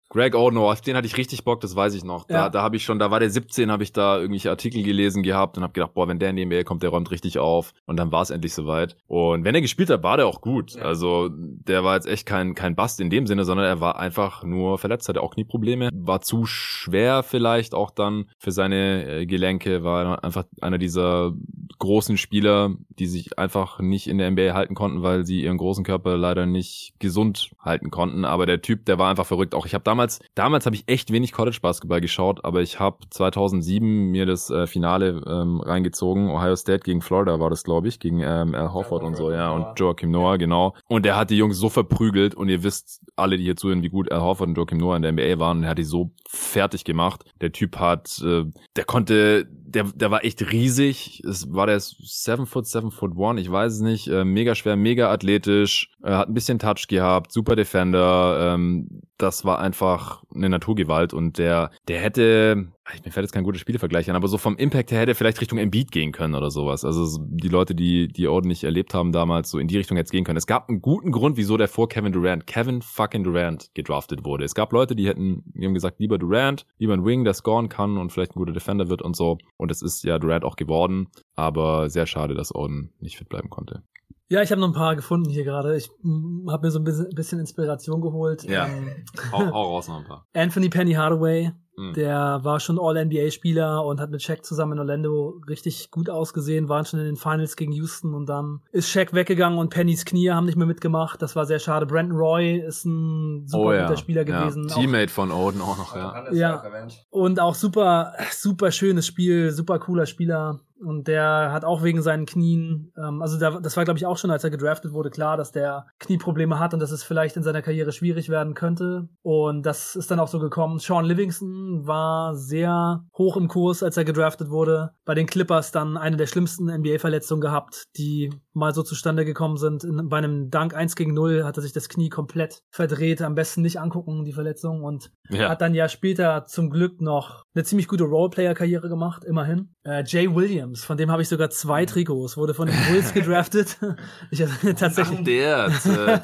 Greg Oden, auf den hatte ich richtig Bock, das weiß ich noch. Da, ja. da habe ich schon, da war der 17, habe ich da irgendwelche Artikel gelesen gehabt und habe gedacht, boah, wenn der in die NBA kommt, der räumt richtig auf. Und dann war es endlich soweit. Und wenn er gespielt hat, war der auch gut. Ja. Also der war jetzt echt kein, kein Bast in dem Sinne, sondern er war einfach nur verletzt, hatte auch Knieprobleme. War zu schwer vielleicht auch dann für seine äh, Gelenke, war einfach einer dieser großen Spieler, die sich einfach nicht in der NBA halten konnten, weil sie ihren großen Körper leider nicht gesund halten konnten. Aber der Typ, der war einfach verrückt. Auch ich habe damals damals, damals habe ich echt wenig College Basketball geschaut, aber ich habe 2007 mir das äh, Finale ähm, reingezogen. Ohio State gegen Florida war das, glaube ich, gegen ähm, Al Horford und so, ja, und Joachim Noah, genau. Und der hat die Jungs so verprügelt und ihr wisst alle, die hier zuhören, wie gut Al Horford und Joachim Noah in der NBA waren. Und er hat die so fertig gemacht. Der Typ hat, äh, der konnte, der, der war echt riesig. Es war der 7 foot, 7 foot 1, ich weiß es nicht. Äh, mega schwer, mega athletisch, äh, hat ein bisschen Touch gehabt, super Defender. Ähm, das war einfach eine Naturgewalt und der, der hätte, mir fällt jetzt kein guter Spielevergleich an, aber so vom Impact her hätte vielleicht Richtung Embiid gehen können oder sowas. Also die Leute, die die Orden nicht erlebt haben damals, so in die Richtung jetzt gehen können. Es gab einen guten Grund, wieso der vor Kevin Durant, Kevin fucking Durant gedraftet wurde. Es gab Leute, die hätten, die haben gesagt, lieber Durant, lieber ein Wing, der scoren kann und vielleicht ein guter Defender wird und so. Und es ist ja Durant auch geworden, aber sehr schade, dass Orden nicht fit bleiben konnte. Ja, ich habe noch ein paar gefunden hier gerade. Ich habe mir so ein bisschen, Inspiration geholt. Ja, ähm, hau, hau raus noch ein paar. Anthony Penny Hardaway, mhm. der war schon All-NBA-Spieler und hat mit Shaq zusammen in Orlando richtig gut ausgesehen, waren schon in den Finals gegen Houston und dann ist Shaq weggegangen und Pennys Knie haben nicht mehr mitgemacht. Das war sehr schade. Brandon Roy ist ein super oh, ja. guter Spieler gewesen. Ja. Teammate von Oden auch noch, ja. Ja, und auch super, super schönes Spiel, super cooler Spieler. Und der hat auch wegen seinen Knien, ähm, also der, das war, glaube ich, auch schon, als er gedraftet wurde, klar, dass der Knieprobleme hat und dass es vielleicht in seiner Karriere schwierig werden könnte. Und das ist dann auch so gekommen. Sean Livingston war sehr hoch im Kurs, als er gedraftet wurde. Bei den Clippers dann eine der schlimmsten NBA-Verletzungen gehabt, die mal so zustande gekommen sind. In, bei einem Dank 1 gegen 0 hatte sich das Knie komplett verdreht. Am besten nicht angucken, die Verletzung. Und ja. hat dann ja später zum Glück noch eine ziemlich gute Roleplayer-Karriere gemacht, immerhin. Äh, Jay Williams, von dem habe ich sogar zwei Trikots, wurde von den Bulls gedraftet. ich hatte tatsächlich. Der,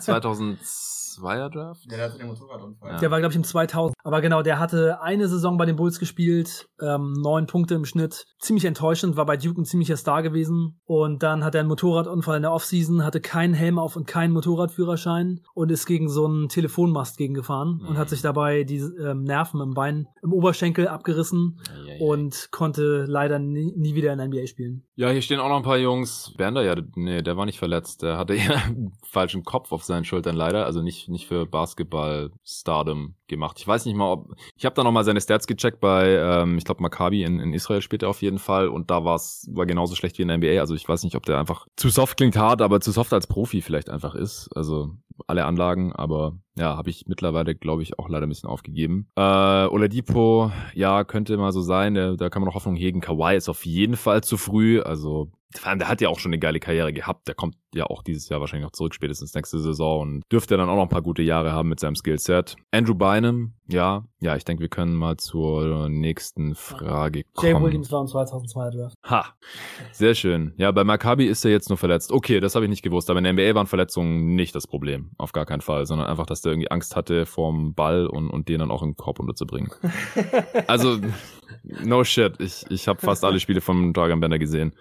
äh, 2000 Zweier-Draft? Der hatte den Motorradunfall. Ja. Der war, glaube ich, im 2000. Aber genau, der hatte eine Saison bei den Bulls gespielt, ähm, neun Punkte im Schnitt. Ziemlich enttäuschend, war bei Duke ein ziemlicher Star gewesen. Und dann hat er einen Motorradunfall in der Offseason, hatte keinen Helm auf und keinen Motorradführerschein und ist gegen so einen Telefonmast gegengefahren mhm. und hat sich dabei die ähm, Nerven im Bein, im Oberschenkel abgerissen ja, ja, und konnte leider nie, nie, wieder in der NBA spielen. Ja, hier stehen auch noch ein paar Jungs. Bernder, ja, nee, der war nicht verletzt. Der hatte eher einen falschen Kopf auf seinen Schultern leider. Also nicht nicht, für Basketball-Stardom gemacht. Ich weiß nicht mal, ob. Ich habe da nochmal seine Stats gecheckt bei, ähm, ich glaube, Maccabi in, in Israel später auf jeden Fall. Und da war's, war genauso schlecht wie in der NBA. Also ich weiß nicht, ob der einfach zu soft klingt hart, aber zu soft als Profi vielleicht einfach ist. Also alle Anlagen, aber ja, habe ich mittlerweile, glaube ich, auch leider ein bisschen aufgegeben. Äh, Oladipo, ja, könnte mal so sein. Der, da kann man noch Hoffnung hegen. Kawhi ist auf jeden Fall zu früh. Also vor allem, der hat ja auch schon eine geile Karriere gehabt. Der kommt ja auch dieses Jahr wahrscheinlich noch zurück, spätestens nächste Saison und dürfte dann auch noch ein paar gute Jahre haben mit seinem Skillset. Andrew Bynum, ja, ja, ich denke, wir können mal zur nächsten Frage kommen. Jay Williams war im 2002 Draft. Ha, sehr schön. Ja, bei Maccabi ist er jetzt nur verletzt. Okay, das habe ich nicht gewusst, aber in der NBA waren Verletzungen nicht das Problem, auf gar keinen Fall, sondern einfach, dass der irgendwie Angst hatte vorm Ball und, und den dann auch im Korb unterzubringen. also, no shit, ich, ich habe fast alle Spiele von Dragan Bender gesehen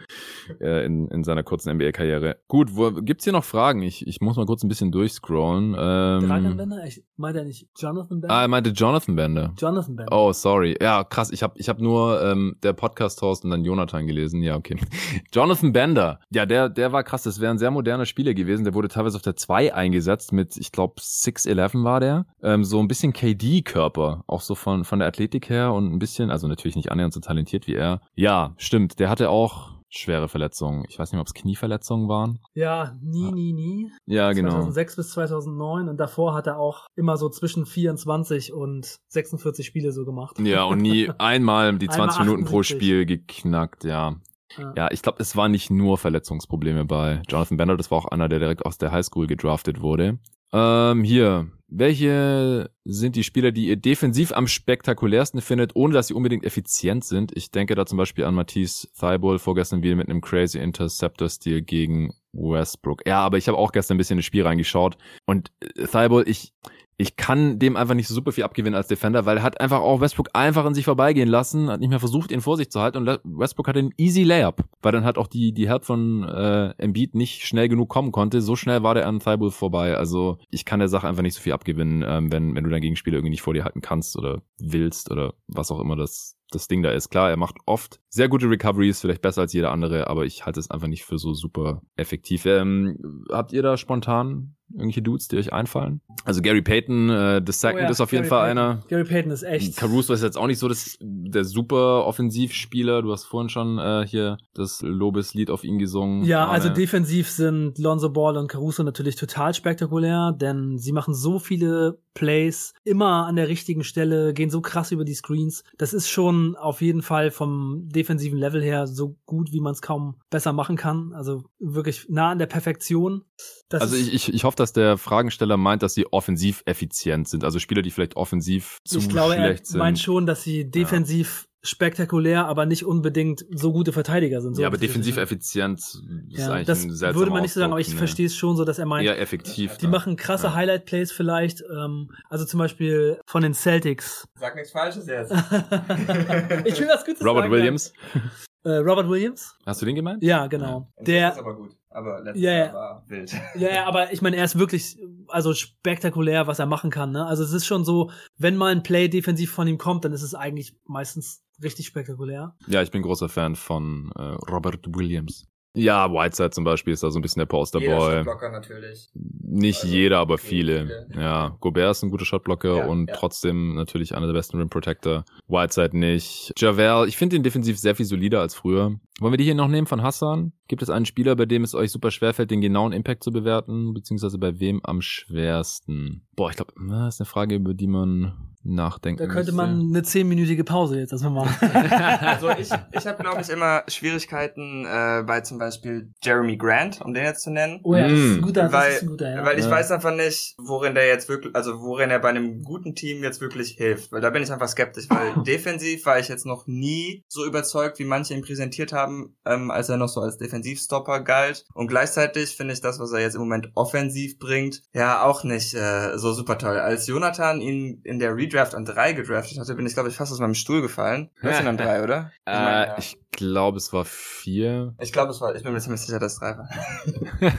äh, in, in seiner kurzen NBA-Karriere. Gut, wo, gibt's hier noch Fragen? Ich, ich muss mal kurz ein bisschen durchscrollen. Ähm, Dragan Bender? Ich meinte er nicht Jonathan Bender? Ah, er meinte Jonathan Bender. Jonathan Bender. Oh, sorry. Ja, krass. Ich habe ich hab nur ähm, der Podcast-Host und dann Jonathan gelesen. Ja, okay. Jonathan Bender. Ja, der, der war krass. Das wäre ein sehr moderner Spieler gewesen. Der wurde teilweise auf der 2 eingesetzt mit, ich glaube, 6'11 war der. Ähm, so ein bisschen KD-Körper. Auch so von, von der Athletik her und ein bisschen, also natürlich nicht annähernd so talentiert wie er. Ja, stimmt. Der hatte auch schwere Verletzungen. Ich weiß nicht, ob es Knieverletzungen waren. Ja, nie, nie, nie. Ja, genau. 2006 bis 2009 und davor hat er auch immer so zwischen 24 und 46 Spiele so gemacht. Ja, und nie einmal die 20 einmal Minuten pro Spiel geknackt, ja. Ja, ja ich glaube, es waren nicht nur Verletzungsprobleme bei Jonathan Bender, das war auch einer, der direkt aus der Highschool gedraftet wurde. Ähm, hier, welche sind die Spieler, die ihr defensiv am spektakulärsten findet, ohne dass sie unbedingt effizient sind? Ich denke da zum Beispiel an Matisse Thibault vorgestern wieder mit einem crazy Interceptor-Stil gegen Westbrook. Ja, aber ich habe auch gestern ein bisschen ins Spiel reingeschaut und äh, Thibault, ich ich kann dem einfach nicht so super viel abgewinnen als Defender, weil er hat einfach auch Westbrook einfach an sich vorbeigehen lassen, hat nicht mehr versucht, ihn vor sich zu halten und Westbrook hat einen easy Layup, weil dann halt auch die, die Help von äh, Embiid nicht schnell genug kommen konnte. So schnell war der an Thibault vorbei. Also ich kann der Sache einfach nicht so viel abgewinnen, ähm, wenn, wenn du deinen Gegenspieler irgendwie nicht vor dir halten kannst oder willst oder was auch immer das das Ding da ist. Klar, er macht oft sehr gute Recoveries, vielleicht besser als jeder andere, aber ich halte es einfach nicht für so super effektiv. Ähm, habt ihr da spontan irgendwelche Dudes, die euch einfallen? Also Gary Payton, äh, The Second oh ja, ist auf jeden Gary Fall Payton. einer. Gary Payton ist echt. Caruso ist jetzt auch nicht so das, der super Offensivspieler. Du hast vorhin schon äh, hier das Lobeslied auf ihn gesungen. Ja, also defensiv sind Lonzo Ball und Caruso natürlich total spektakulär, denn sie machen so viele Plays immer an der richtigen Stelle, gehen so krass über die Screens. Das ist schon auf jeden Fall vom defensiven Level her so gut, wie man es kaum besser machen kann. Also wirklich nah an der Perfektion. Das also ich, ich, ich hoffe, dass der Fragensteller meint, dass sie offensiv effizient sind. Also Spieler, die vielleicht offensiv zu ich glaube, schlecht sind. Ich meint schon, dass sie defensiv spektakulär, aber nicht unbedingt so gute Verteidiger sind. So ja, aber defensiv effizient ist ja, eigentlich das ein seltsamer würde man nicht so sagen, aber ich ne? verstehe es schon so, dass er meint, eher effektiv. Die da. machen krasse ja. Highlight-Plays vielleicht, ähm, also zum Beispiel von den Celtics. Sag nichts Falsches jetzt. ich will was Gutes Robert sagen, Williams. Äh, Robert Williams. Hast du den gemeint? Ja, genau. Ja. Der ist aber gut. Aber letztes ja, Jahr war wild. Ja, ja, aber ich meine, er ist wirklich also spektakulär, was er machen kann. Ne? Also es ist schon so, wenn mal ein Play defensiv von ihm kommt, dann ist es eigentlich meistens richtig spektakulär. Ja, ich bin großer Fan von äh, Robert Williams. Ja, Whiteside zum Beispiel ist da so ein bisschen der Posterboy. Shotblocker natürlich. Nicht also, jeder, aber viele. viele. Ja, Gobert ist ein guter Shotblocker ja, und ja. trotzdem natürlich einer der besten Rim Protector. Whiteside nicht. Javel, ich finde ihn defensiv sehr viel solider als früher. Wollen wir die hier noch nehmen von Hassan? Gibt es einen Spieler, bei dem es euch super schwerfällt, den genauen Impact zu bewerten, beziehungsweise bei wem am schwersten? Boah, ich glaube, das ist eine Frage, über die man nachdenken Da könnte man eine zehnminütige Pause jetzt erstmal machen. also ich, ich habe, glaube ich, immer Schwierigkeiten äh, bei zum Beispiel Jeremy Grant, um den jetzt zu nennen. Oh ja, das ist ein guter, weil, das ist ein guter, ja. Weil ich ja. weiß einfach nicht, worin der jetzt wirklich, also worin er bei einem guten Team jetzt wirklich hilft. Weil da bin ich einfach skeptisch, weil defensiv war ich jetzt noch nie so überzeugt, wie manche ihn präsentiert haben, ähm, als er noch so als Defensivstopper galt. Und gleichzeitig finde ich das, was er jetzt im Moment offensiv bringt, ja auch nicht äh, so super toll. Als Jonathan ihn in der Redraft Redraft an drei gedraftet hatte, bin ich, glaube ich, fast aus meinem Stuhl gefallen. Du hast ihn an drei, oder? Ich, mein, äh, ja. ich glaube, es war vier. Ich glaube, es war, ich bin mir ziemlich sicher, dass es drei war.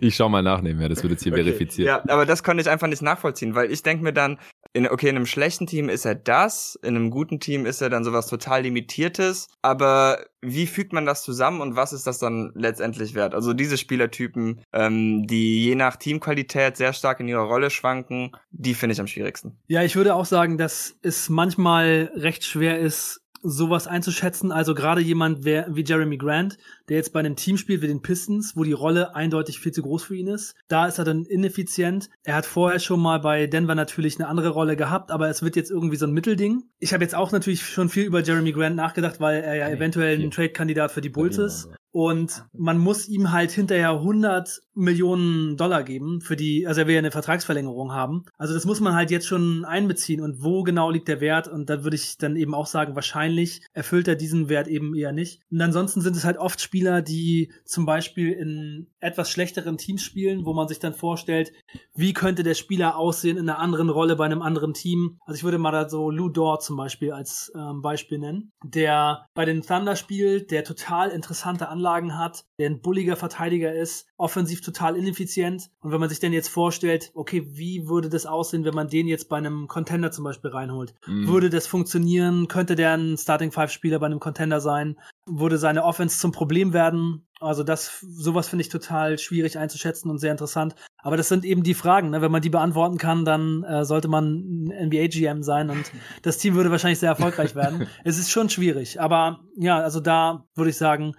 ich schau mal nach nebenher, das wird jetzt hier okay. verifiziert. Ja, aber das konnte ich einfach nicht nachvollziehen, weil ich denke mir dann, in, okay, in einem schlechten Team ist er das, in einem guten Team ist er dann sowas total Limitiertes, aber wie fügt man das zusammen und was ist das dann letztendlich wert? Also diese Spielertypen, ähm, die je nach Teamqualität sehr stark in ihrer Rolle schwanken, die finde ich am schwierigsten. Ja, ich würde auch sagen, dass es manchmal recht schwer ist, sowas einzuschätzen. Also gerade jemand wie Jeremy Grant, der jetzt bei einem Team spielt wie den Pistons, wo die Rolle eindeutig viel zu groß für ihn ist. Da ist er dann ineffizient. Er hat vorher schon mal bei Denver natürlich eine andere Rolle gehabt, aber es wird jetzt irgendwie so ein Mittelding. Ich habe jetzt auch natürlich schon viel über Jeremy Grant nachgedacht, weil er ja eventuell ein Trade-Kandidat für die Bulls ist. Und man muss ihm halt hinterher 100 Millionen Dollar geben für die, also er will ja eine Vertragsverlängerung haben. Also das muss man halt jetzt schon einbeziehen. Und wo genau liegt der Wert? Und da würde ich dann eben auch sagen, wahrscheinlich erfüllt er diesen Wert eben eher nicht. Und ansonsten sind es halt oft Spieler, die zum Beispiel in etwas schlechteren Teams spielen, wo man sich dann vorstellt, wie könnte der Spieler aussehen in einer anderen Rolle bei einem anderen Team. Also ich würde mal da so Lou Dort zum Beispiel als ähm, Beispiel nennen, der bei den Thunder spielt, der total interessante Anlagen hat, der ein bulliger Verteidiger ist, offensiv total ineffizient. Und wenn man sich dann jetzt vorstellt, okay, wie würde das aussehen, wenn man den jetzt bei einem Contender zum Beispiel reinholt? Mhm. Würde das funktionieren? Könnte der ein Starting Five Spieler bei einem Contender sein? Würde seine Offense zum Problem werden? Also das, sowas finde ich total schwierig einzuschätzen und sehr interessant. Aber das sind eben die Fragen. Ne? Wenn man die beantworten kann, dann äh, sollte man ein NBA-GM sein und das Team würde wahrscheinlich sehr erfolgreich werden. es ist schon schwierig. Aber ja, also da würde ich sagen,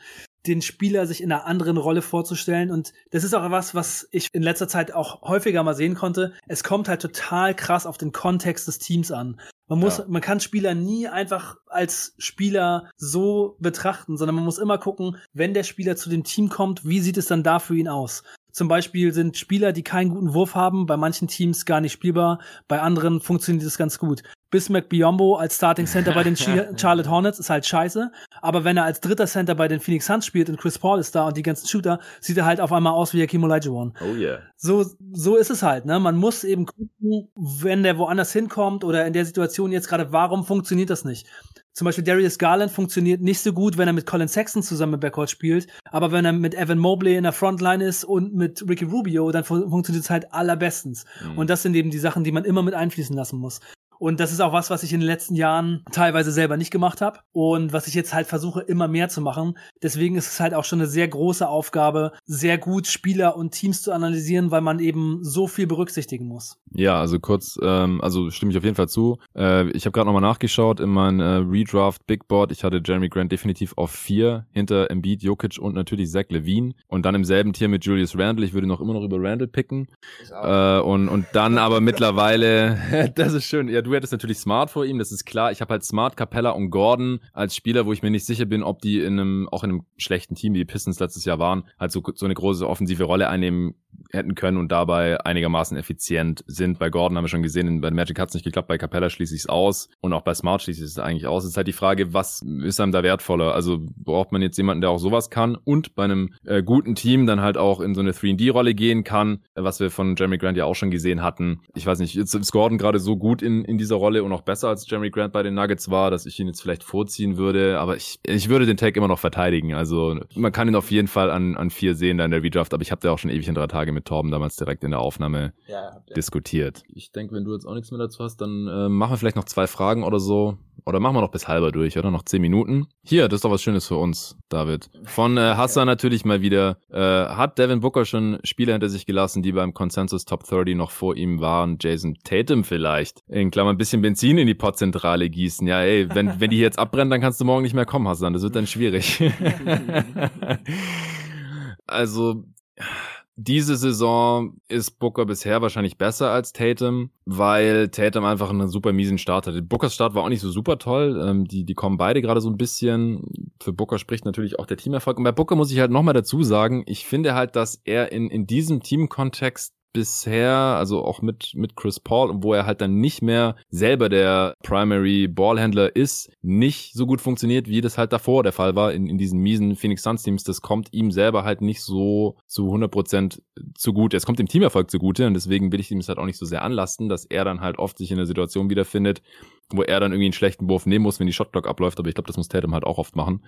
den Spieler sich in einer anderen Rolle vorzustellen. Und das ist auch was, was ich in letzter Zeit auch häufiger mal sehen konnte. Es kommt halt total krass auf den Kontext des Teams an. Man muss, ja. man kann Spieler nie einfach als Spieler so betrachten, sondern man muss immer gucken, wenn der Spieler zu dem Team kommt, wie sieht es dann da für ihn aus? Zum Beispiel sind Spieler, die keinen guten Wurf haben, bei manchen Teams gar nicht spielbar, bei anderen funktioniert es ganz gut. Bismack Biombo als Starting Center bei den Charlotte Hornets ist halt scheiße. Aber wenn er als dritter Center bei den Phoenix Suns spielt und Chris Paul ist da und die ganzen Shooter, sieht er halt auf einmal aus wie Hakim Olajuwon. Oh yeah. So, so ist es halt, ne? Man muss eben gucken, wenn der woanders hinkommt oder in der Situation jetzt gerade, warum funktioniert das nicht? Zum Beispiel Darius Garland funktioniert nicht so gut, wenn er mit Colin Sexton zusammen im Backcourt spielt. Aber wenn er mit Evan Mobley in der Frontline ist und mit Ricky Rubio, dann fun funktioniert es halt allerbestens. Mhm. Und das sind eben die Sachen, die man immer mit einfließen lassen muss. Und das ist auch was, was ich in den letzten Jahren teilweise selber nicht gemacht habe und was ich jetzt halt versuche, immer mehr zu machen. Deswegen ist es halt auch schon eine sehr große Aufgabe, sehr gut Spieler und Teams zu analysieren, weil man eben so viel berücksichtigen muss. Ja, also kurz, ähm, also stimme ich auf jeden Fall zu. Äh, ich habe gerade nochmal nachgeschaut in mein äh, Redraft Big Board. Ich hatte Jeremy Grant definitiv auf vier hinter Embiid, Jokic und natürlich Zach Levine. Und dann im selben Tier mit Julius Randle. Ich würde noch immer noch über Randle picken. Äh, und, und dann aber mittlerweile, das ist schön. Ja, du hättest natürlich Smart vor ihm, das ist klar. Ich habe halt Smart, Capella und Gordon als Spieler, wo ich mir nicht sicher bin, ob die in einem, auch in einem schlechten Team, wie die Pistons letztes Jahr waren, halt so, so eine große offensive Rolle einnehmen hätten können und dabei einigermaßen effizient sind. Bei Gordon haben wir schon gesehen, bei Magic hat es nicht geklappt, bei Capella schließe ich es aus und auch bei Smart schließe ich es eigentlich aus. Es ist halt die Frage, was ist einem da wertvoller? Also braucht man jetzt jemanden, der auch sowas kann und bei einem äh, guten Team dann halt auch in so eine 3D-Rolle gehen kann, was wir von Jeremy Grant ja auch schon gesehen hatten. Ich weiß nicht, jetzt ist Gordon gerade so gut in, in dieser Rolle und auch besser als Jeremy Grant bei den Nuggets war, dass ich ihn jetzt vielleicht vorziehen würde, aber ich, ich würde den Tag immer noch verteidigen. Also man kann ihn auf jeden Fall an, an vier sehen da in der Redraft, aber ich habe da auch schon ewig in drei Tage mit Torben damals direkt in der Aufnahme ja, diskutiert. Ich denke, wenn du jetzt auch nichts mehr dazu hast, dann äh, machen wir vielleicht noch zwei Fragen oder so. Oder machen wir noch bis halber durch, oder? Noch zehn Minuten. Hier, das ist doch was Schönes für uns, David. Von äh, Hassan natürlich mal wieder. Äh, hat Devin Booker schon Spieler hinter sich gelassen, die beim Consensus Top 30 noch vor ihm waren? Jason Tatum vielleicht. In Klammern ein bisschen Benzin in die Podzentrale gießen. Ja, ey, wenn, wenn die jetzt abbrennen, dann kannst du morgen nicht mehr kommen, Hassan. Das wird dann schwierig. also diese Saison ist Booker bisher wahrscheinlich besser als Tatum, weil Tatum einfach einen super miesen Start hatte. Bookers Start war auch nicht so super toll. Ähm, die, die kommen beide gerade so ein bisschen. Für Booker spricht natürlich auch der Teamerfolg. Und bei Booker muss ich halt nochmal dazu sagen, ich finde halt, dass er in, in diesem Teamkontext bisher, also auch mit, mit Chris Paul, wo er halt dann nicht mehr selber der Primary Ballhändler ist, nicht so gut funktioniert, wie das halt davor der Fall war in, in diesen miesen Phoenix Suns Teams. Das kommt ihm selber halt nicht so zu 100% zugute. Es kommt dem Teamerfolg zugute und deswegen will ich ihm es halt auch nicht so sehr anlasten, dass er dann halt oft sich in der Situation wiederfindet, wo er dann irgendwie einen schlechten Wurf nehmen muss, wenn die Shotclock abläuft, aber ich glaube, das muss Tatum halt auch oft machen.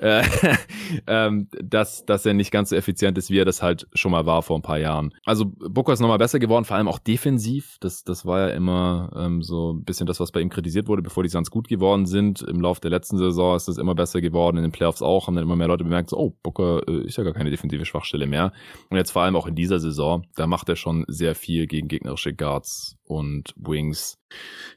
Ja. Äh, ähm, dass, dass er nicht ganz so effizient ist, wie er das halt schon mal war vor ein paar Jahren. Also Booker ist nochmal besser geworden, vor allem auch defensiv. Das, das war ja immer ähm, so ein bisschen das, was bei ihm kritisiert wurde, bevor die Suns gut geworden sind. Im Laufe der letzten Saison ist das immer besser geworden, in den Playoffs auch, haben dann immer mehr Leute bemerkt, so, oh, Booker äh, ist ja gar keine defensive Schwachstelle mehr. Und jetzt vor allem auch in dieser Saison, da macht er schon sehr viel gegen gegnerische Guards und Wings.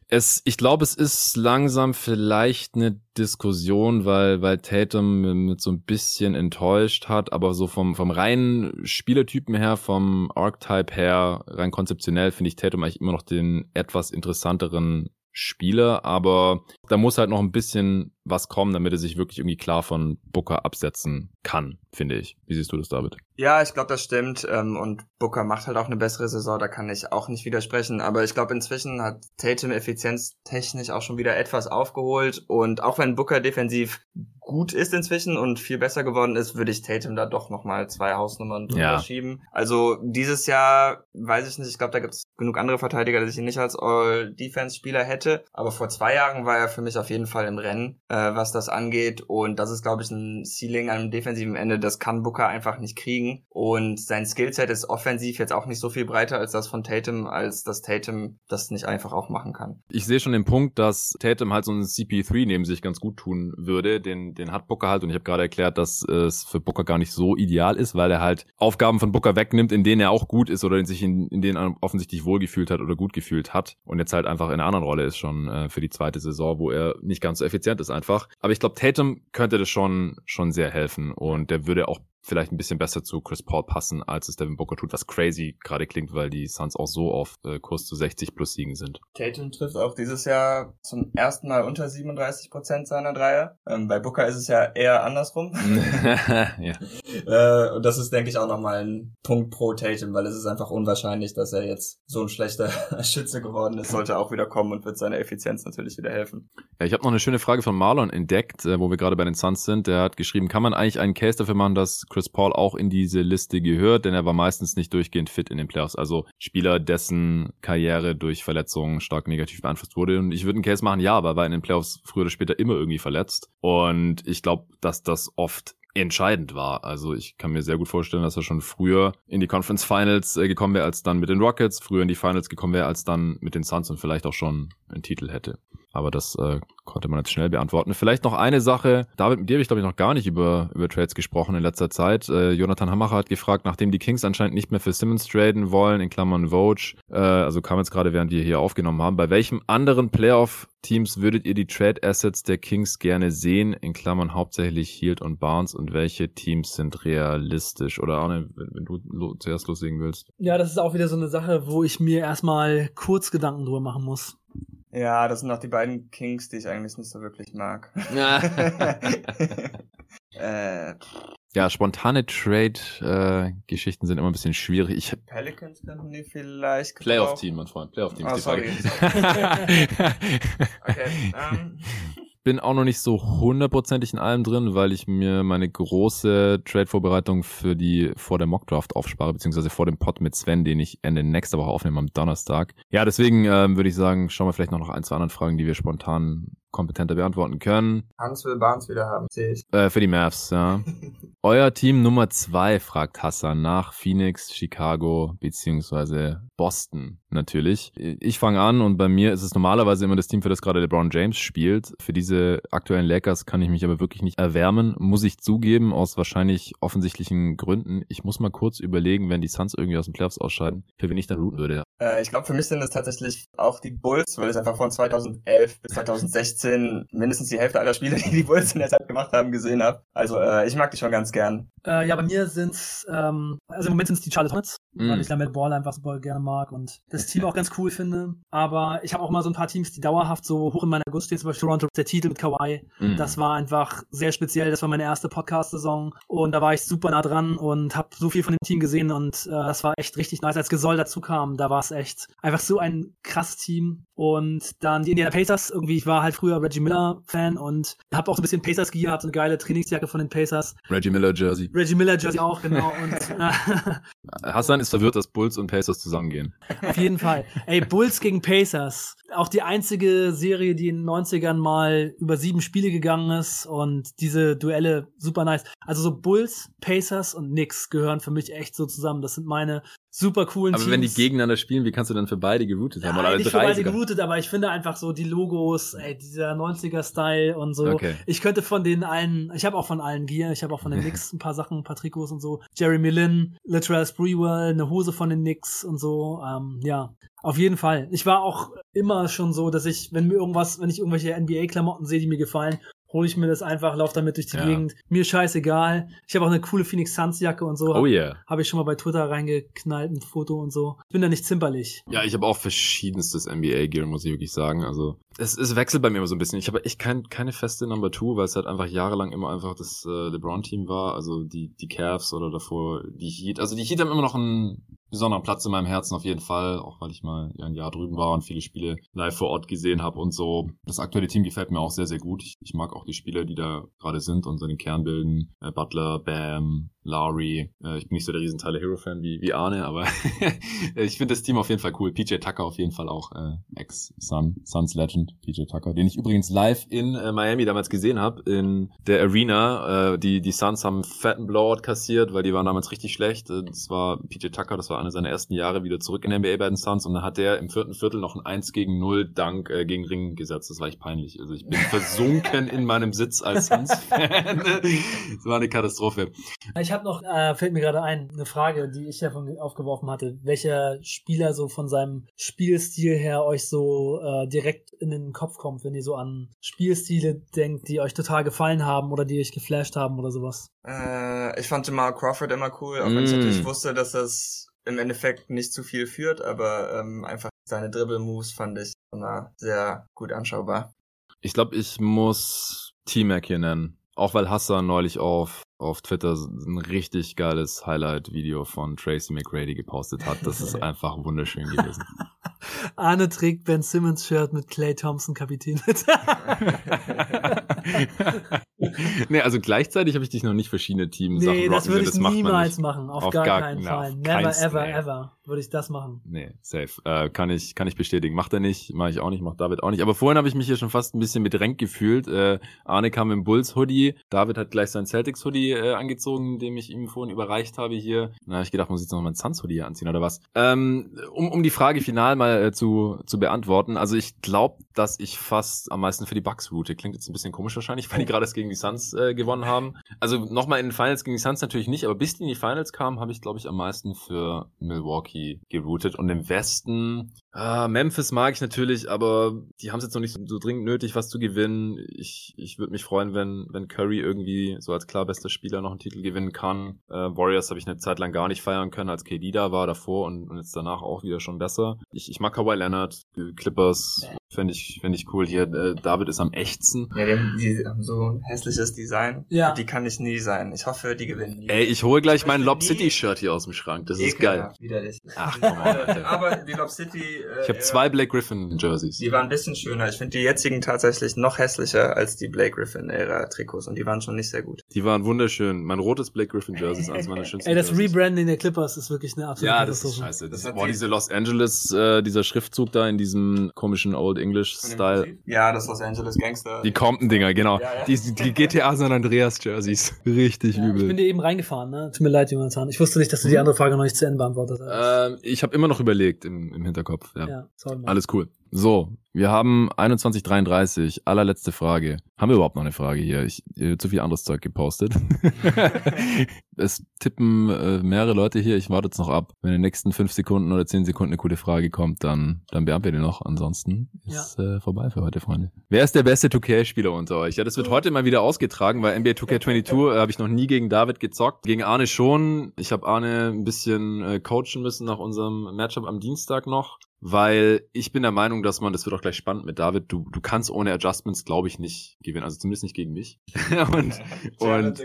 Es, ich glaube, es ist langsam vielleicht eine Diskussion, weil, weil Tatum mit so ein bisschen enttäuscht hat, aber so vom, vom reinen Spielertypen her, vom Archetype her, rein konzeptionell finde ich Tatum eigentlich immer noch den etwas interessanteren Spieler, aber da muss halt noch ein bisschen was kommen, damit er sich wirklich irgendwie klar von Booker absetzen kann, finde ich. Wie siehst du das, David? Ja, ich glaube, das stimmt. Ähm, und Booker macht halt auch eine bessere Saison, da kann ich auch nicht widersprechen. Aber ich glaube, inzwischen hat Tatum effizienztechnisch auch schon wieder etwas aufgeholt. Und auch wenn Booker defensiv gut ist inzwischen und viel besser geworden ist, würde ich Tatum da doch nochmal zwei Hausnummern drüber ja. schieben. Also dieses Jahr, weiß ich nicht, ich glaube, da gibt es genug andere Verteidiger, dass ich ihn nicht als All-Defense-Spieler hätte. Aber vor zwei Jahren war er für mich auf jeden Fall im Rennen, äh, was das angeht. Und das ist, glaube ich, ein Ceiling an einem defensiven Ende, das kann Booker einfach nicht kriegen. Und sein Skillset ist offensiv jetzt auch nicht so viel breiter als das von Tatum, als dass Tatum das nicht einfach auch machen kann. Ich sehe schon den Punkt, dass Tatum halt so einen CP3 neben sich ganz gut tun würde, den den hat Booker halt und ich habe gerade erklärt, dass es für Booker gar nicht so ideal ist, weil er halt Aufgaben von Booker wegnimmt, in denen er auch gut ist oder in sich in, in denen er offensichtlich wohlgefühlt hat oder gut gefühlt hat und jetzt halt einfach in einer anderen Rolle ist schon äh, für die zweite Saison, wo er nicht ganz so effizient ist einfach. Aber ich glaube, Tatum könnte das schon schon sehr helfen und der würde auch vielleicht ein bisschen besser zu Chris Paul passen, als es Devin Booker tut, was crazy gerade klingt, weil die Suns auch so auf äh, Kurs zu 60 plus Siegen sind. Tatum trifft auch dieses Jahr zum ersten Mal unter 37 Prozent seiner Dreier. Ähm, bei Booker ist es ja eher andersrum. ja. äh, und das ist, denke ich, auch nochmal ein Punkt pro Tatum, weil es ist einfach unwahrscheinlich, dass er jetzt so ein schlechter Schütze geworden ist. Sollte auch wieder kommen und wird seiner Effizienz natürlich wieder helfen. Ja, ich habe noch eine schöne Frage von Marlon entdeckt, äh, wo wir gerade bei den Suns sind. Der hat geschrieben, kann man eigentlich einen Case dafür machen, dass Chris Paul auch in diese Liste gehört, denn er war meistens nicht durchgehend fit in den Playoffs. Also Spieler, dessen Karriere durch Verletzungen stark negativ beeinflusst wurde. Und ich würde einen Case machen, ja, aber war in den Playoffs früher oder später immer irgendwie verletzt. Und ich glaube, dass das oft entscheidend war. Also ich kann mir sehr gut vorstellen, dass er schon früher in die Conference Finals äh, gekommen wäre als dann mit den Rockets, früher in die Finals gekommen wäre als dann mit den Suns und vielleicht auch schon einen Titel hätte. Aber das äh, konnte man jetzt schnell beantworten. Vielleicht noch eine Sache. David, mit dir habe ich, glaube ich, noch gar nicht über, über Trades gesprochen in letzter Zeit. Äh, Jonathan Hammacher hat gefragt, nachdem die Kings anscheinend nicht mehr für Simmons traden wollen, in Klammern Vogue, äh, also kam jetzt gerade, während wir hier aufgenommen haben, bei welchem anderen Playoff-Teams würdet ihr die Trade-Assets der Kings gerne sehen, in Klammern hauptsächlich Hield und Barnes und welche Teams sind realistisch? Oder Arne, wenn, wenn du lo zuerst loslegen willst. Ja, das ist auch wieder so eine Sache, wo ich mir erstmal kurz Gedanken drüber machen muss. Ja, das sind auch die beiden Kings, die ich eigentlich nicht so wirklich mag. äh, ja, spontane Trade-Geschichten äh, sind immer ein bisschen schwierig. Ich Pelicans könnten die vielleicht Playoff-Team, mein Freund. Playoff-Team oh, ist die sorry. Frage. okay, um. Bin auch noch nicht so hundertprozentig in allem drin, weil ich mir meine große Trade-Vorbereitung für die vor der Mockdraft aufspare, beziehungsweise vor dem Pod mit Sven, den ich Ende nächster Woche aufnehme am Donnerstag. Ja, deswegen ähm, würde ich sagen, schauen wir vielleicht noch nach ein, zwei anderen Fragen, die wir spontan kompetenter beantworten können. Hans will Barnes wieder haben, sehe ich. Äh, für die Mavs, ja. Euer Team Nummer zwei, fragt Hassan, nach Phoenix, Chicago beziehungsweise Boston natürlich. Ich fange an und bei mir ist es normalerweise immer das Team, für das gerade LeBron James spielt. Für diese aktuellen Lakers kann ich mich aber wirklich nicht erwärmen, muss ich zugeben, aus wahrscheinlich offensichtlichen Gründen. Ich muss mal kurz überlegen, wenn die Suns irgendwie aus den Playoffs ausscheiden, für wen ich dann routen würde. Äh, ich glaube, für mich sind es tatsächlich auch die Bulls, weil es einfach von 2011 bis 2016 mindestens die Hälfte aller Spiele, die die Bulls in der Zeit gemacht haben, gesehen habe. Also äh, ich mag die schon ganz gern. Äh, ja, bei mir sind's, ähm, also im Moment sind es die Charlotte Hornets, mm. weil ich damit Ball einfach super gerne mag und das Team auch ganz cool finde. Aber ich habe auch mal so ein paar Teams, die dauerhaft so hoch in meiner Gunst stehen, zum Beispiel Toronto, der Titel mit Kawhi. Mm. Das war einfach sehr speziell. Das war meine erste Podcast-Saison und da war ich super nah dran und habe so viel von dem Team gesehen und äh, das war echt richtig nice. Als Gesoll dazu kam, da war es echt einfach so ein krasses Team. Und dann die Indiana Pacers, irgendwie, ich war halt früher Reggie Miller-Fan und habe auch so ein bisschen Pacers-Gear, hab so eine geile Trainingsjacke von den Pacers. Reggie Miller-Jersey. Reggie Miller-Jersey auch, genau. und, äh, Hassan ist verwirrt, dass Bulls und Pacers zusammengehen. Auf jeden Fall. Ey, Bulls gegen Pacers. Auch die einzige Serie, die in den 90ern mal über sieben Spiele gegangen ist und diese Duelle super nice. Also so Bulls, Pacers und Knicks gehören für mich echt so zusammen. Das sind meine super coolen aber Teams. wenn die gegeneinander spielen, wie kannst du dann für beide geroutet haben? Ja, Oder nicht für beide geroutet, aber ich finde einfach so die Logos, ey, dieser 90er-Style und so. Okay. Ich könnte von den allen, ich habe auch von allen Gear, ich habe auch von den Knicks ein paar Sachen, ein paar Trikots und so. Jeremy Lin, Literal Spreewell, eine Hose von den Knicks und so. Ähm, ja, auf jeden Fall. Ich war auch immer schon so, dass ich, wenn mir irgendwas, wenn ich irgendwelche NBA-Klamotten sehe, die mir gefallen, hole ich mir das einfach, laufe damit durch die ja. Gegend. Mir scheißegal. Ich habe auch eine coole Phoenix Suns Jacke und so. Oh yeah. Habe ich schon mal bei Twitter reingeknallt, ein Foto und so. Ich bin da nicht zimperlich. Ja, ich habe auch verschiedenstes NBA Gear, muss ich wirklich sagen. Also es, es wechselt bei mir immer so ein bisschen. Ich habe echt kein, keine feste Number Two, weil es halt einfach jahrelang immer einfach das äh, LeBron Team war. Also die die Cavs oder davor die Heat. Also die Heat haben immer noch einen besonderen Platz in meinem Herzen auf jeden Fall, auch weil ich mal ein Jahr drüben war und viele Spiele live vor Ort gesehen habe und so. Das aktuelle Team gefällt mir auch sehr, sehr gut. Ich, ich mag auch die Spieler, die da gerade sind und so den Kern bilden. Äh, Butler, Bam, Lowry. Äh, ich bin nicht so der riesen Tyler Hero-Fan wie, wie Arne, aber ich finde das Team auf jeden Fall cool. PJ Tucker auf jeden Fall auch äh, Ex-Sun, Suns Legend, PJ Tucker, den ich übrigens live in äh, Miami damals gesehen habe, in der Arena. Äh, die, die Suns haben fetten Blowout kassiert, weil die waren damals richtig schlecht. Äh, das war PJ Tucker, das war eine seiner ersten Jahre wieder zurück in der NBA bei den Suns und dann hat der im vierten Viertel noch ein 1 gegen 0 Dank äh, gegen Ring gesetzt. Das war echt peinlich. Also ich bin versunken in meinem Sitz als Suns-Fan. das war eine Katastrophe. Ich ich habe noch, äh, fällt mir gerade ein, eine Frage, die ich ja von aufgeworfen hatte. Welcher Spieler so von seinem Spielstil her euch so äh, direkt in den Kopf kommt, wenn ihr so an Spielstile denkt, die euch total gefallen haben oder die euch geflasht haben oder sowas? Äh, ich fand Jamal Crawford immer cool, auch wenn ich Mm. natürlich wusste, dass das im Endeffekt nicht zu viel führt, aber ähm, einfach seine Dribble-Moves fand ich immer sehr gut anschaubar. Ich glaube, ich muss T-Mac hier nennen. Auch weil Hassan neulich auf, auf Twitter ein richtig geiles Highlight-Video von Tracy McGrady gepostet hat. Das ist einfach wunderschön gewesen. Arne trägt Ben Simmons Shirt mit Clay Thompson Kapitän mit. nee, also gleichzeitig habe ich dich noch nicht verschiedene Teams nee, das würde ich niemals machen. Auf, Auf gar, gar- keinen Fall. Never, ever, ever würde ich das machen. Nee, safe. Äh, kann ich, kann ich bestätigen. Macht er nicht, mache ich auch nicht, macht David auch nicht. Aber vorhin habe ich mich hier schon fast ein bisschen bedrängt gefühlt. Äh, Arne kam im Bulls-Hoodie, David hat gleich sein Celtics-Hoodie äh, angezogen, dem ich ihm vorhin überreicht habe hier. Na, hab ich gedacht, muss ich jetzt noch mal ein Suns-Hoodie hier anziehen oder was? Ähm, um, um die Frage final mal äh, zu, zu beantworten. Also ich glaube, dass ich fast am meisten für die Bucks route. Klingt jetzt ein bisschen komisch wahrscheinlich, weil die gerade erst gegen die Suns äh, gewonnen haben. Also nochmal in den Finals gegen die Suns natürlich nicht, aber bis die in die Finals kamen, habe ich, glaube ich, am meisten für Milwaukee geroutet. Und im Westen, ah, Memphis mag ich natürlich, aber die haben es jetzt noch nicht so, so dringend nötig, was zu gewinnen. Ich, ich würde mich freuen, wenn, wenn Curry irgendwie so als klar bester Spieler noch einen Titel gewinnen kann. Äh, Warriors habe ich eine Zeit lang gar nicht feiern können, als KD da war davor und, und jetzt danach auch wieder schon besser. Ich, ich mag Kawhi Leonard, Clippers, fände ich, fänd ich cool hier. Äh, David ist am echtsten. Ja, die haben, die haben so ein hässliches Design. Ja. Die kann ich nie sein. Ich hoffe, die gewinnen nie. Ey, ich hole gleich Ich mein Lob nie- City Shirt hier aus dem Schrank. Das ist geil. Widerlich. Ach, komm. Aber die Lob City. Äh, Ich habe zwei Black Griffin Jerseys. Die waren ein bisschen schöner. Ich finde die jetzigen tatsächlich noch hässlicher als die Blake Griffin Ära Trikots und die waren schon nicht sehr gut. Die waren wunderschön. Mein rotes Black Griffin Jersey ist eines meiner schönsten Ey, das Jerseys. Rebranding der Clippers ist wirklich eine absolute Ja, das ist scheiße. Das Das hat boah, die- diese Los Angeles, äh, dieser Schriftzug da in diesem komischen Old English Style. Ja, das Los Angeles Gangster. Die Compton-Dinger, genau. Ja, ja. Die, die GTA San Andreas Jerseys. Richtig Ja, ich bin übel. dir eben reingefahren, ne? Tut mir leid, Jonathan. Ich wusste nicht, dass du die andere Frage noch nicht zu Ende beantwortet hast. Ähm, ich habe immer noch überlegt im, im Hinterkopf. Ja. ja. Alles cool. So, wir haben 21.33. Allerletzte Frage. Haben wir überhaupt noch eine Frage hier? Ich äh, zu viel anderes Zeug gepostet. es tippen äh, mehrere Leute hier. Ich warte jetzt noch ab. Wenn in den nächsten fünf Sekunden oder zehn Sekunden eine coole Frage kommt, dann, dann beantwortet ihr noch. Ansonsten ist äh, vorbei für heute, Freunde. Wer ist der beste 2K-Spieler unter euch? Ja, das wird heute mal wieder ausgetragen, weil NBA 2K22 äh, habe ich noch nie gegen David gezockt. Gegen Arne schon. Ich habe Arne ein bisschen äh, coachen müssen nach unserem Matchup am Dienstag noch. Weil ich bin der Meinung, dass man, das wird auch gleich spannend mit David, du, du kannst ohne Adjustments, glaube ich, nicht gewinnen. Also zumindest nicht gegen mich. und, und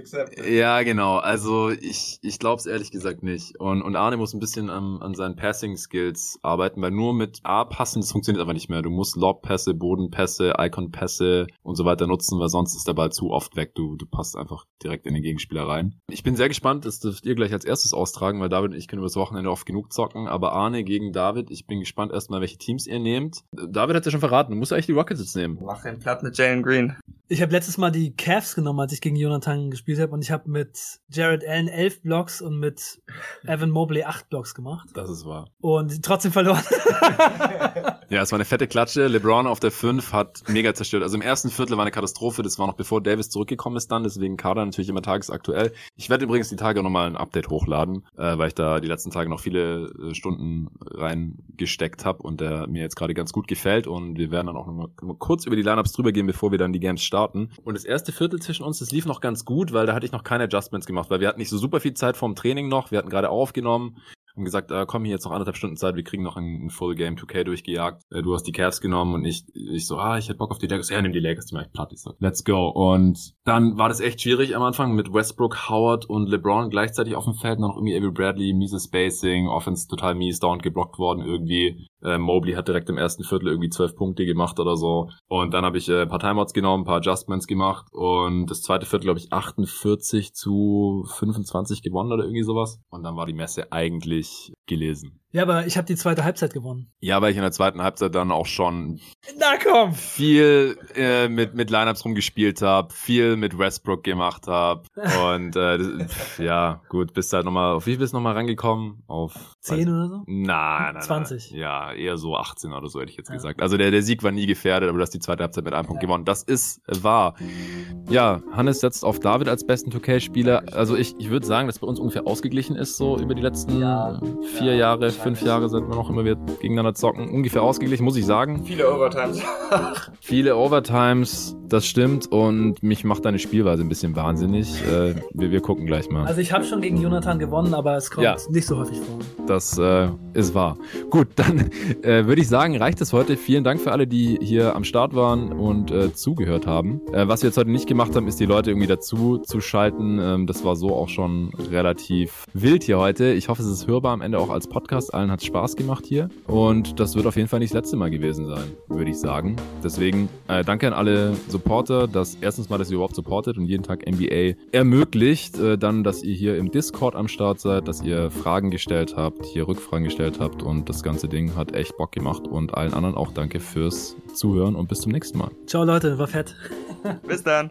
ja, genau. Also ich, ich glaube es ehrlich gesagt nicht. Und, und Arne muss ein bisschen an, an seinen Passing-Skills arbeiten, weil nur mit A-Passen, das funktioniert einfach nicht mehr. Du musst Lob-Pässe, Bodenpässe, Icon-Pässe und so weiter nutzen, weil sonst ist der Ball zu oft weg. Du, du passt einfach direkt in den Gegenspieler rein. Ich bin sehr gespannt, das dürft ihr gleich als erstes austragen, weil David und ich können übers Wochenende oft genug zocken. Aber Arne gegen David, ich bin gespannt erstmal, welche Teams ihr nehmt. David hat ja schon verraten, du musst eigentlich die Rockets jetzt nehmen. Mach den platt mit Jalen Green. Ich habe letztes Mal die Cavs genommen, als ich gegen Jonathan gespielt habe und ich habe mit Jared Allen elf Blocks und mit Evan Mobley acht Blocks gemacht Das ist wahr. und trotzdem verloren. Ja, es war eine fette Klatsche. LeBron auf der 5 hat mega zerstört. Also im ersten Viertel war eine Katastrophe. Das war noch bevor Davis zurückgekommen ist dann. Deswegen Kader natürlich immer tagesaktuell. Ich werde übrigens die Tage nochmal ein Update hochladen, äh, weil ich da die letzten Tage noch viele äh, Stunden reingesteckt habe und der mir jetzt gerade ganz gut gefällt. Und wir werden dann auch nochmal mal kurz über die Lineups drüber gehen, bevor wir dann die Games starten. Und das erste Viertel zwischen uns, das lief noch ganz gut, weil da hatte ich noch keine Adjustments gemacht, weil wir hatten nicht so super viel Zeit vorm Training noch. Wir hatten gerade aufgenommen haben gesagt, äh, komm hier jetzt noch anderthalb Stunden Zeit, wir kriegen noch ein, ein Full Game 2K durchgejagt. Äh, du hast die Cavs genommen und ich, ich so, ah, ich hätte Bock auf die Lakers. Ja, nimm die Lakers, die mach ich platt. Ich so, let's go. Und dann war das echt schwierig am Anfang mit Westbrook, Howard und LeBron gleichzeitig auf dem Feld. Noch irgendwie Avery Bradley, miese Spacing, Offense total mies, dauernd geblockt worden irgendwie. Äh, Mobley hat direkt im ersten Viertel irgendwie zwölf Punkte gemacht oder so. Und dann habe ich äh, ein paar Timeouts genommen, ein paar Adjustments gemacht und das zweite Viertel, glaube ich, 48 zu 25 gewonnen oder irgendwie sowas. Und dann war die Messe eigentlich gelesen. Ja, aber ich habe die zweite Halbzeit gewonnen. Ja, weil ich in der zweiten Halbzeit dann auch schon Na komm! viel äh, mit, mit Lineups rumgespielt habe, viel mit Westbrook gemacht habe. Und äh, das, ja, gut, bist halt nochmal, auf wie viel bist du nochmal rangekommen? Auf 10 oder so? Nein, nein, 20. Nein. Ja, eher so 18 oder so hätte ich jetzt ja. gesagt. Also der, der Sieg war nie gefährdet, aber du hast die zweite Halbzeit mit einem Punkt ja. gewonnen. Das ist wahr. Ja, Hannes setzt auf David als besten 2K-Spieler. Also ich, ich würde sagen, dass bei uns ungefähr ausgeglichen ist, so über die letzten ja. vier Jahre, fünf Jahre, seit wir noch immer wieder gegeneinander zocken. Ungefähr ausgeglichen, muss ich sagen. Viele Overtimes. Viele Overtimes, das stimmt. Und mich macht deine Spielweise ein bisschen wahnsinnig. Äh, wir, wir gucken gleich mal. Also ich habe schon gegen Jonathan gewonnen, aber es kommt ja. nicht so häufig vor. Das äh, ist wahr. Gut, dann äh, würde ich sagen, reicht es heute. Vielen Dank für alle, die hier am Start waren und äh, zugehört haben. Äh, was wir jetzt heute nicht gemacht haben, ist die Leute irgendwie dazu zu schalten. Ähm, das war so auch schon relativ wild hier heute. Ich hoffe, es ist hörbar am Ende auch als Podcast. Allen hat es Spaß gemacht hier. Und das wird auf jeden Fall nicht das letzte Mal gewesen sein, würde ich sagen. Deswegen äh, danke an alle Supporter, dass erstens mal, dass ihr überhaupt supportet und jeden Tag NBA ermöglicht. Äh, dann, dass ihr hier im Discord am Start seid, dass ihr Fragen gestellt habt, hier Rückfragen gestellt habt und das ganze Ding hat echt Bock gemacht. Und allen anderen auch danke fürs Zuhören und bis zum nächsten Mal. Ciao Leute, war fett. bis dann.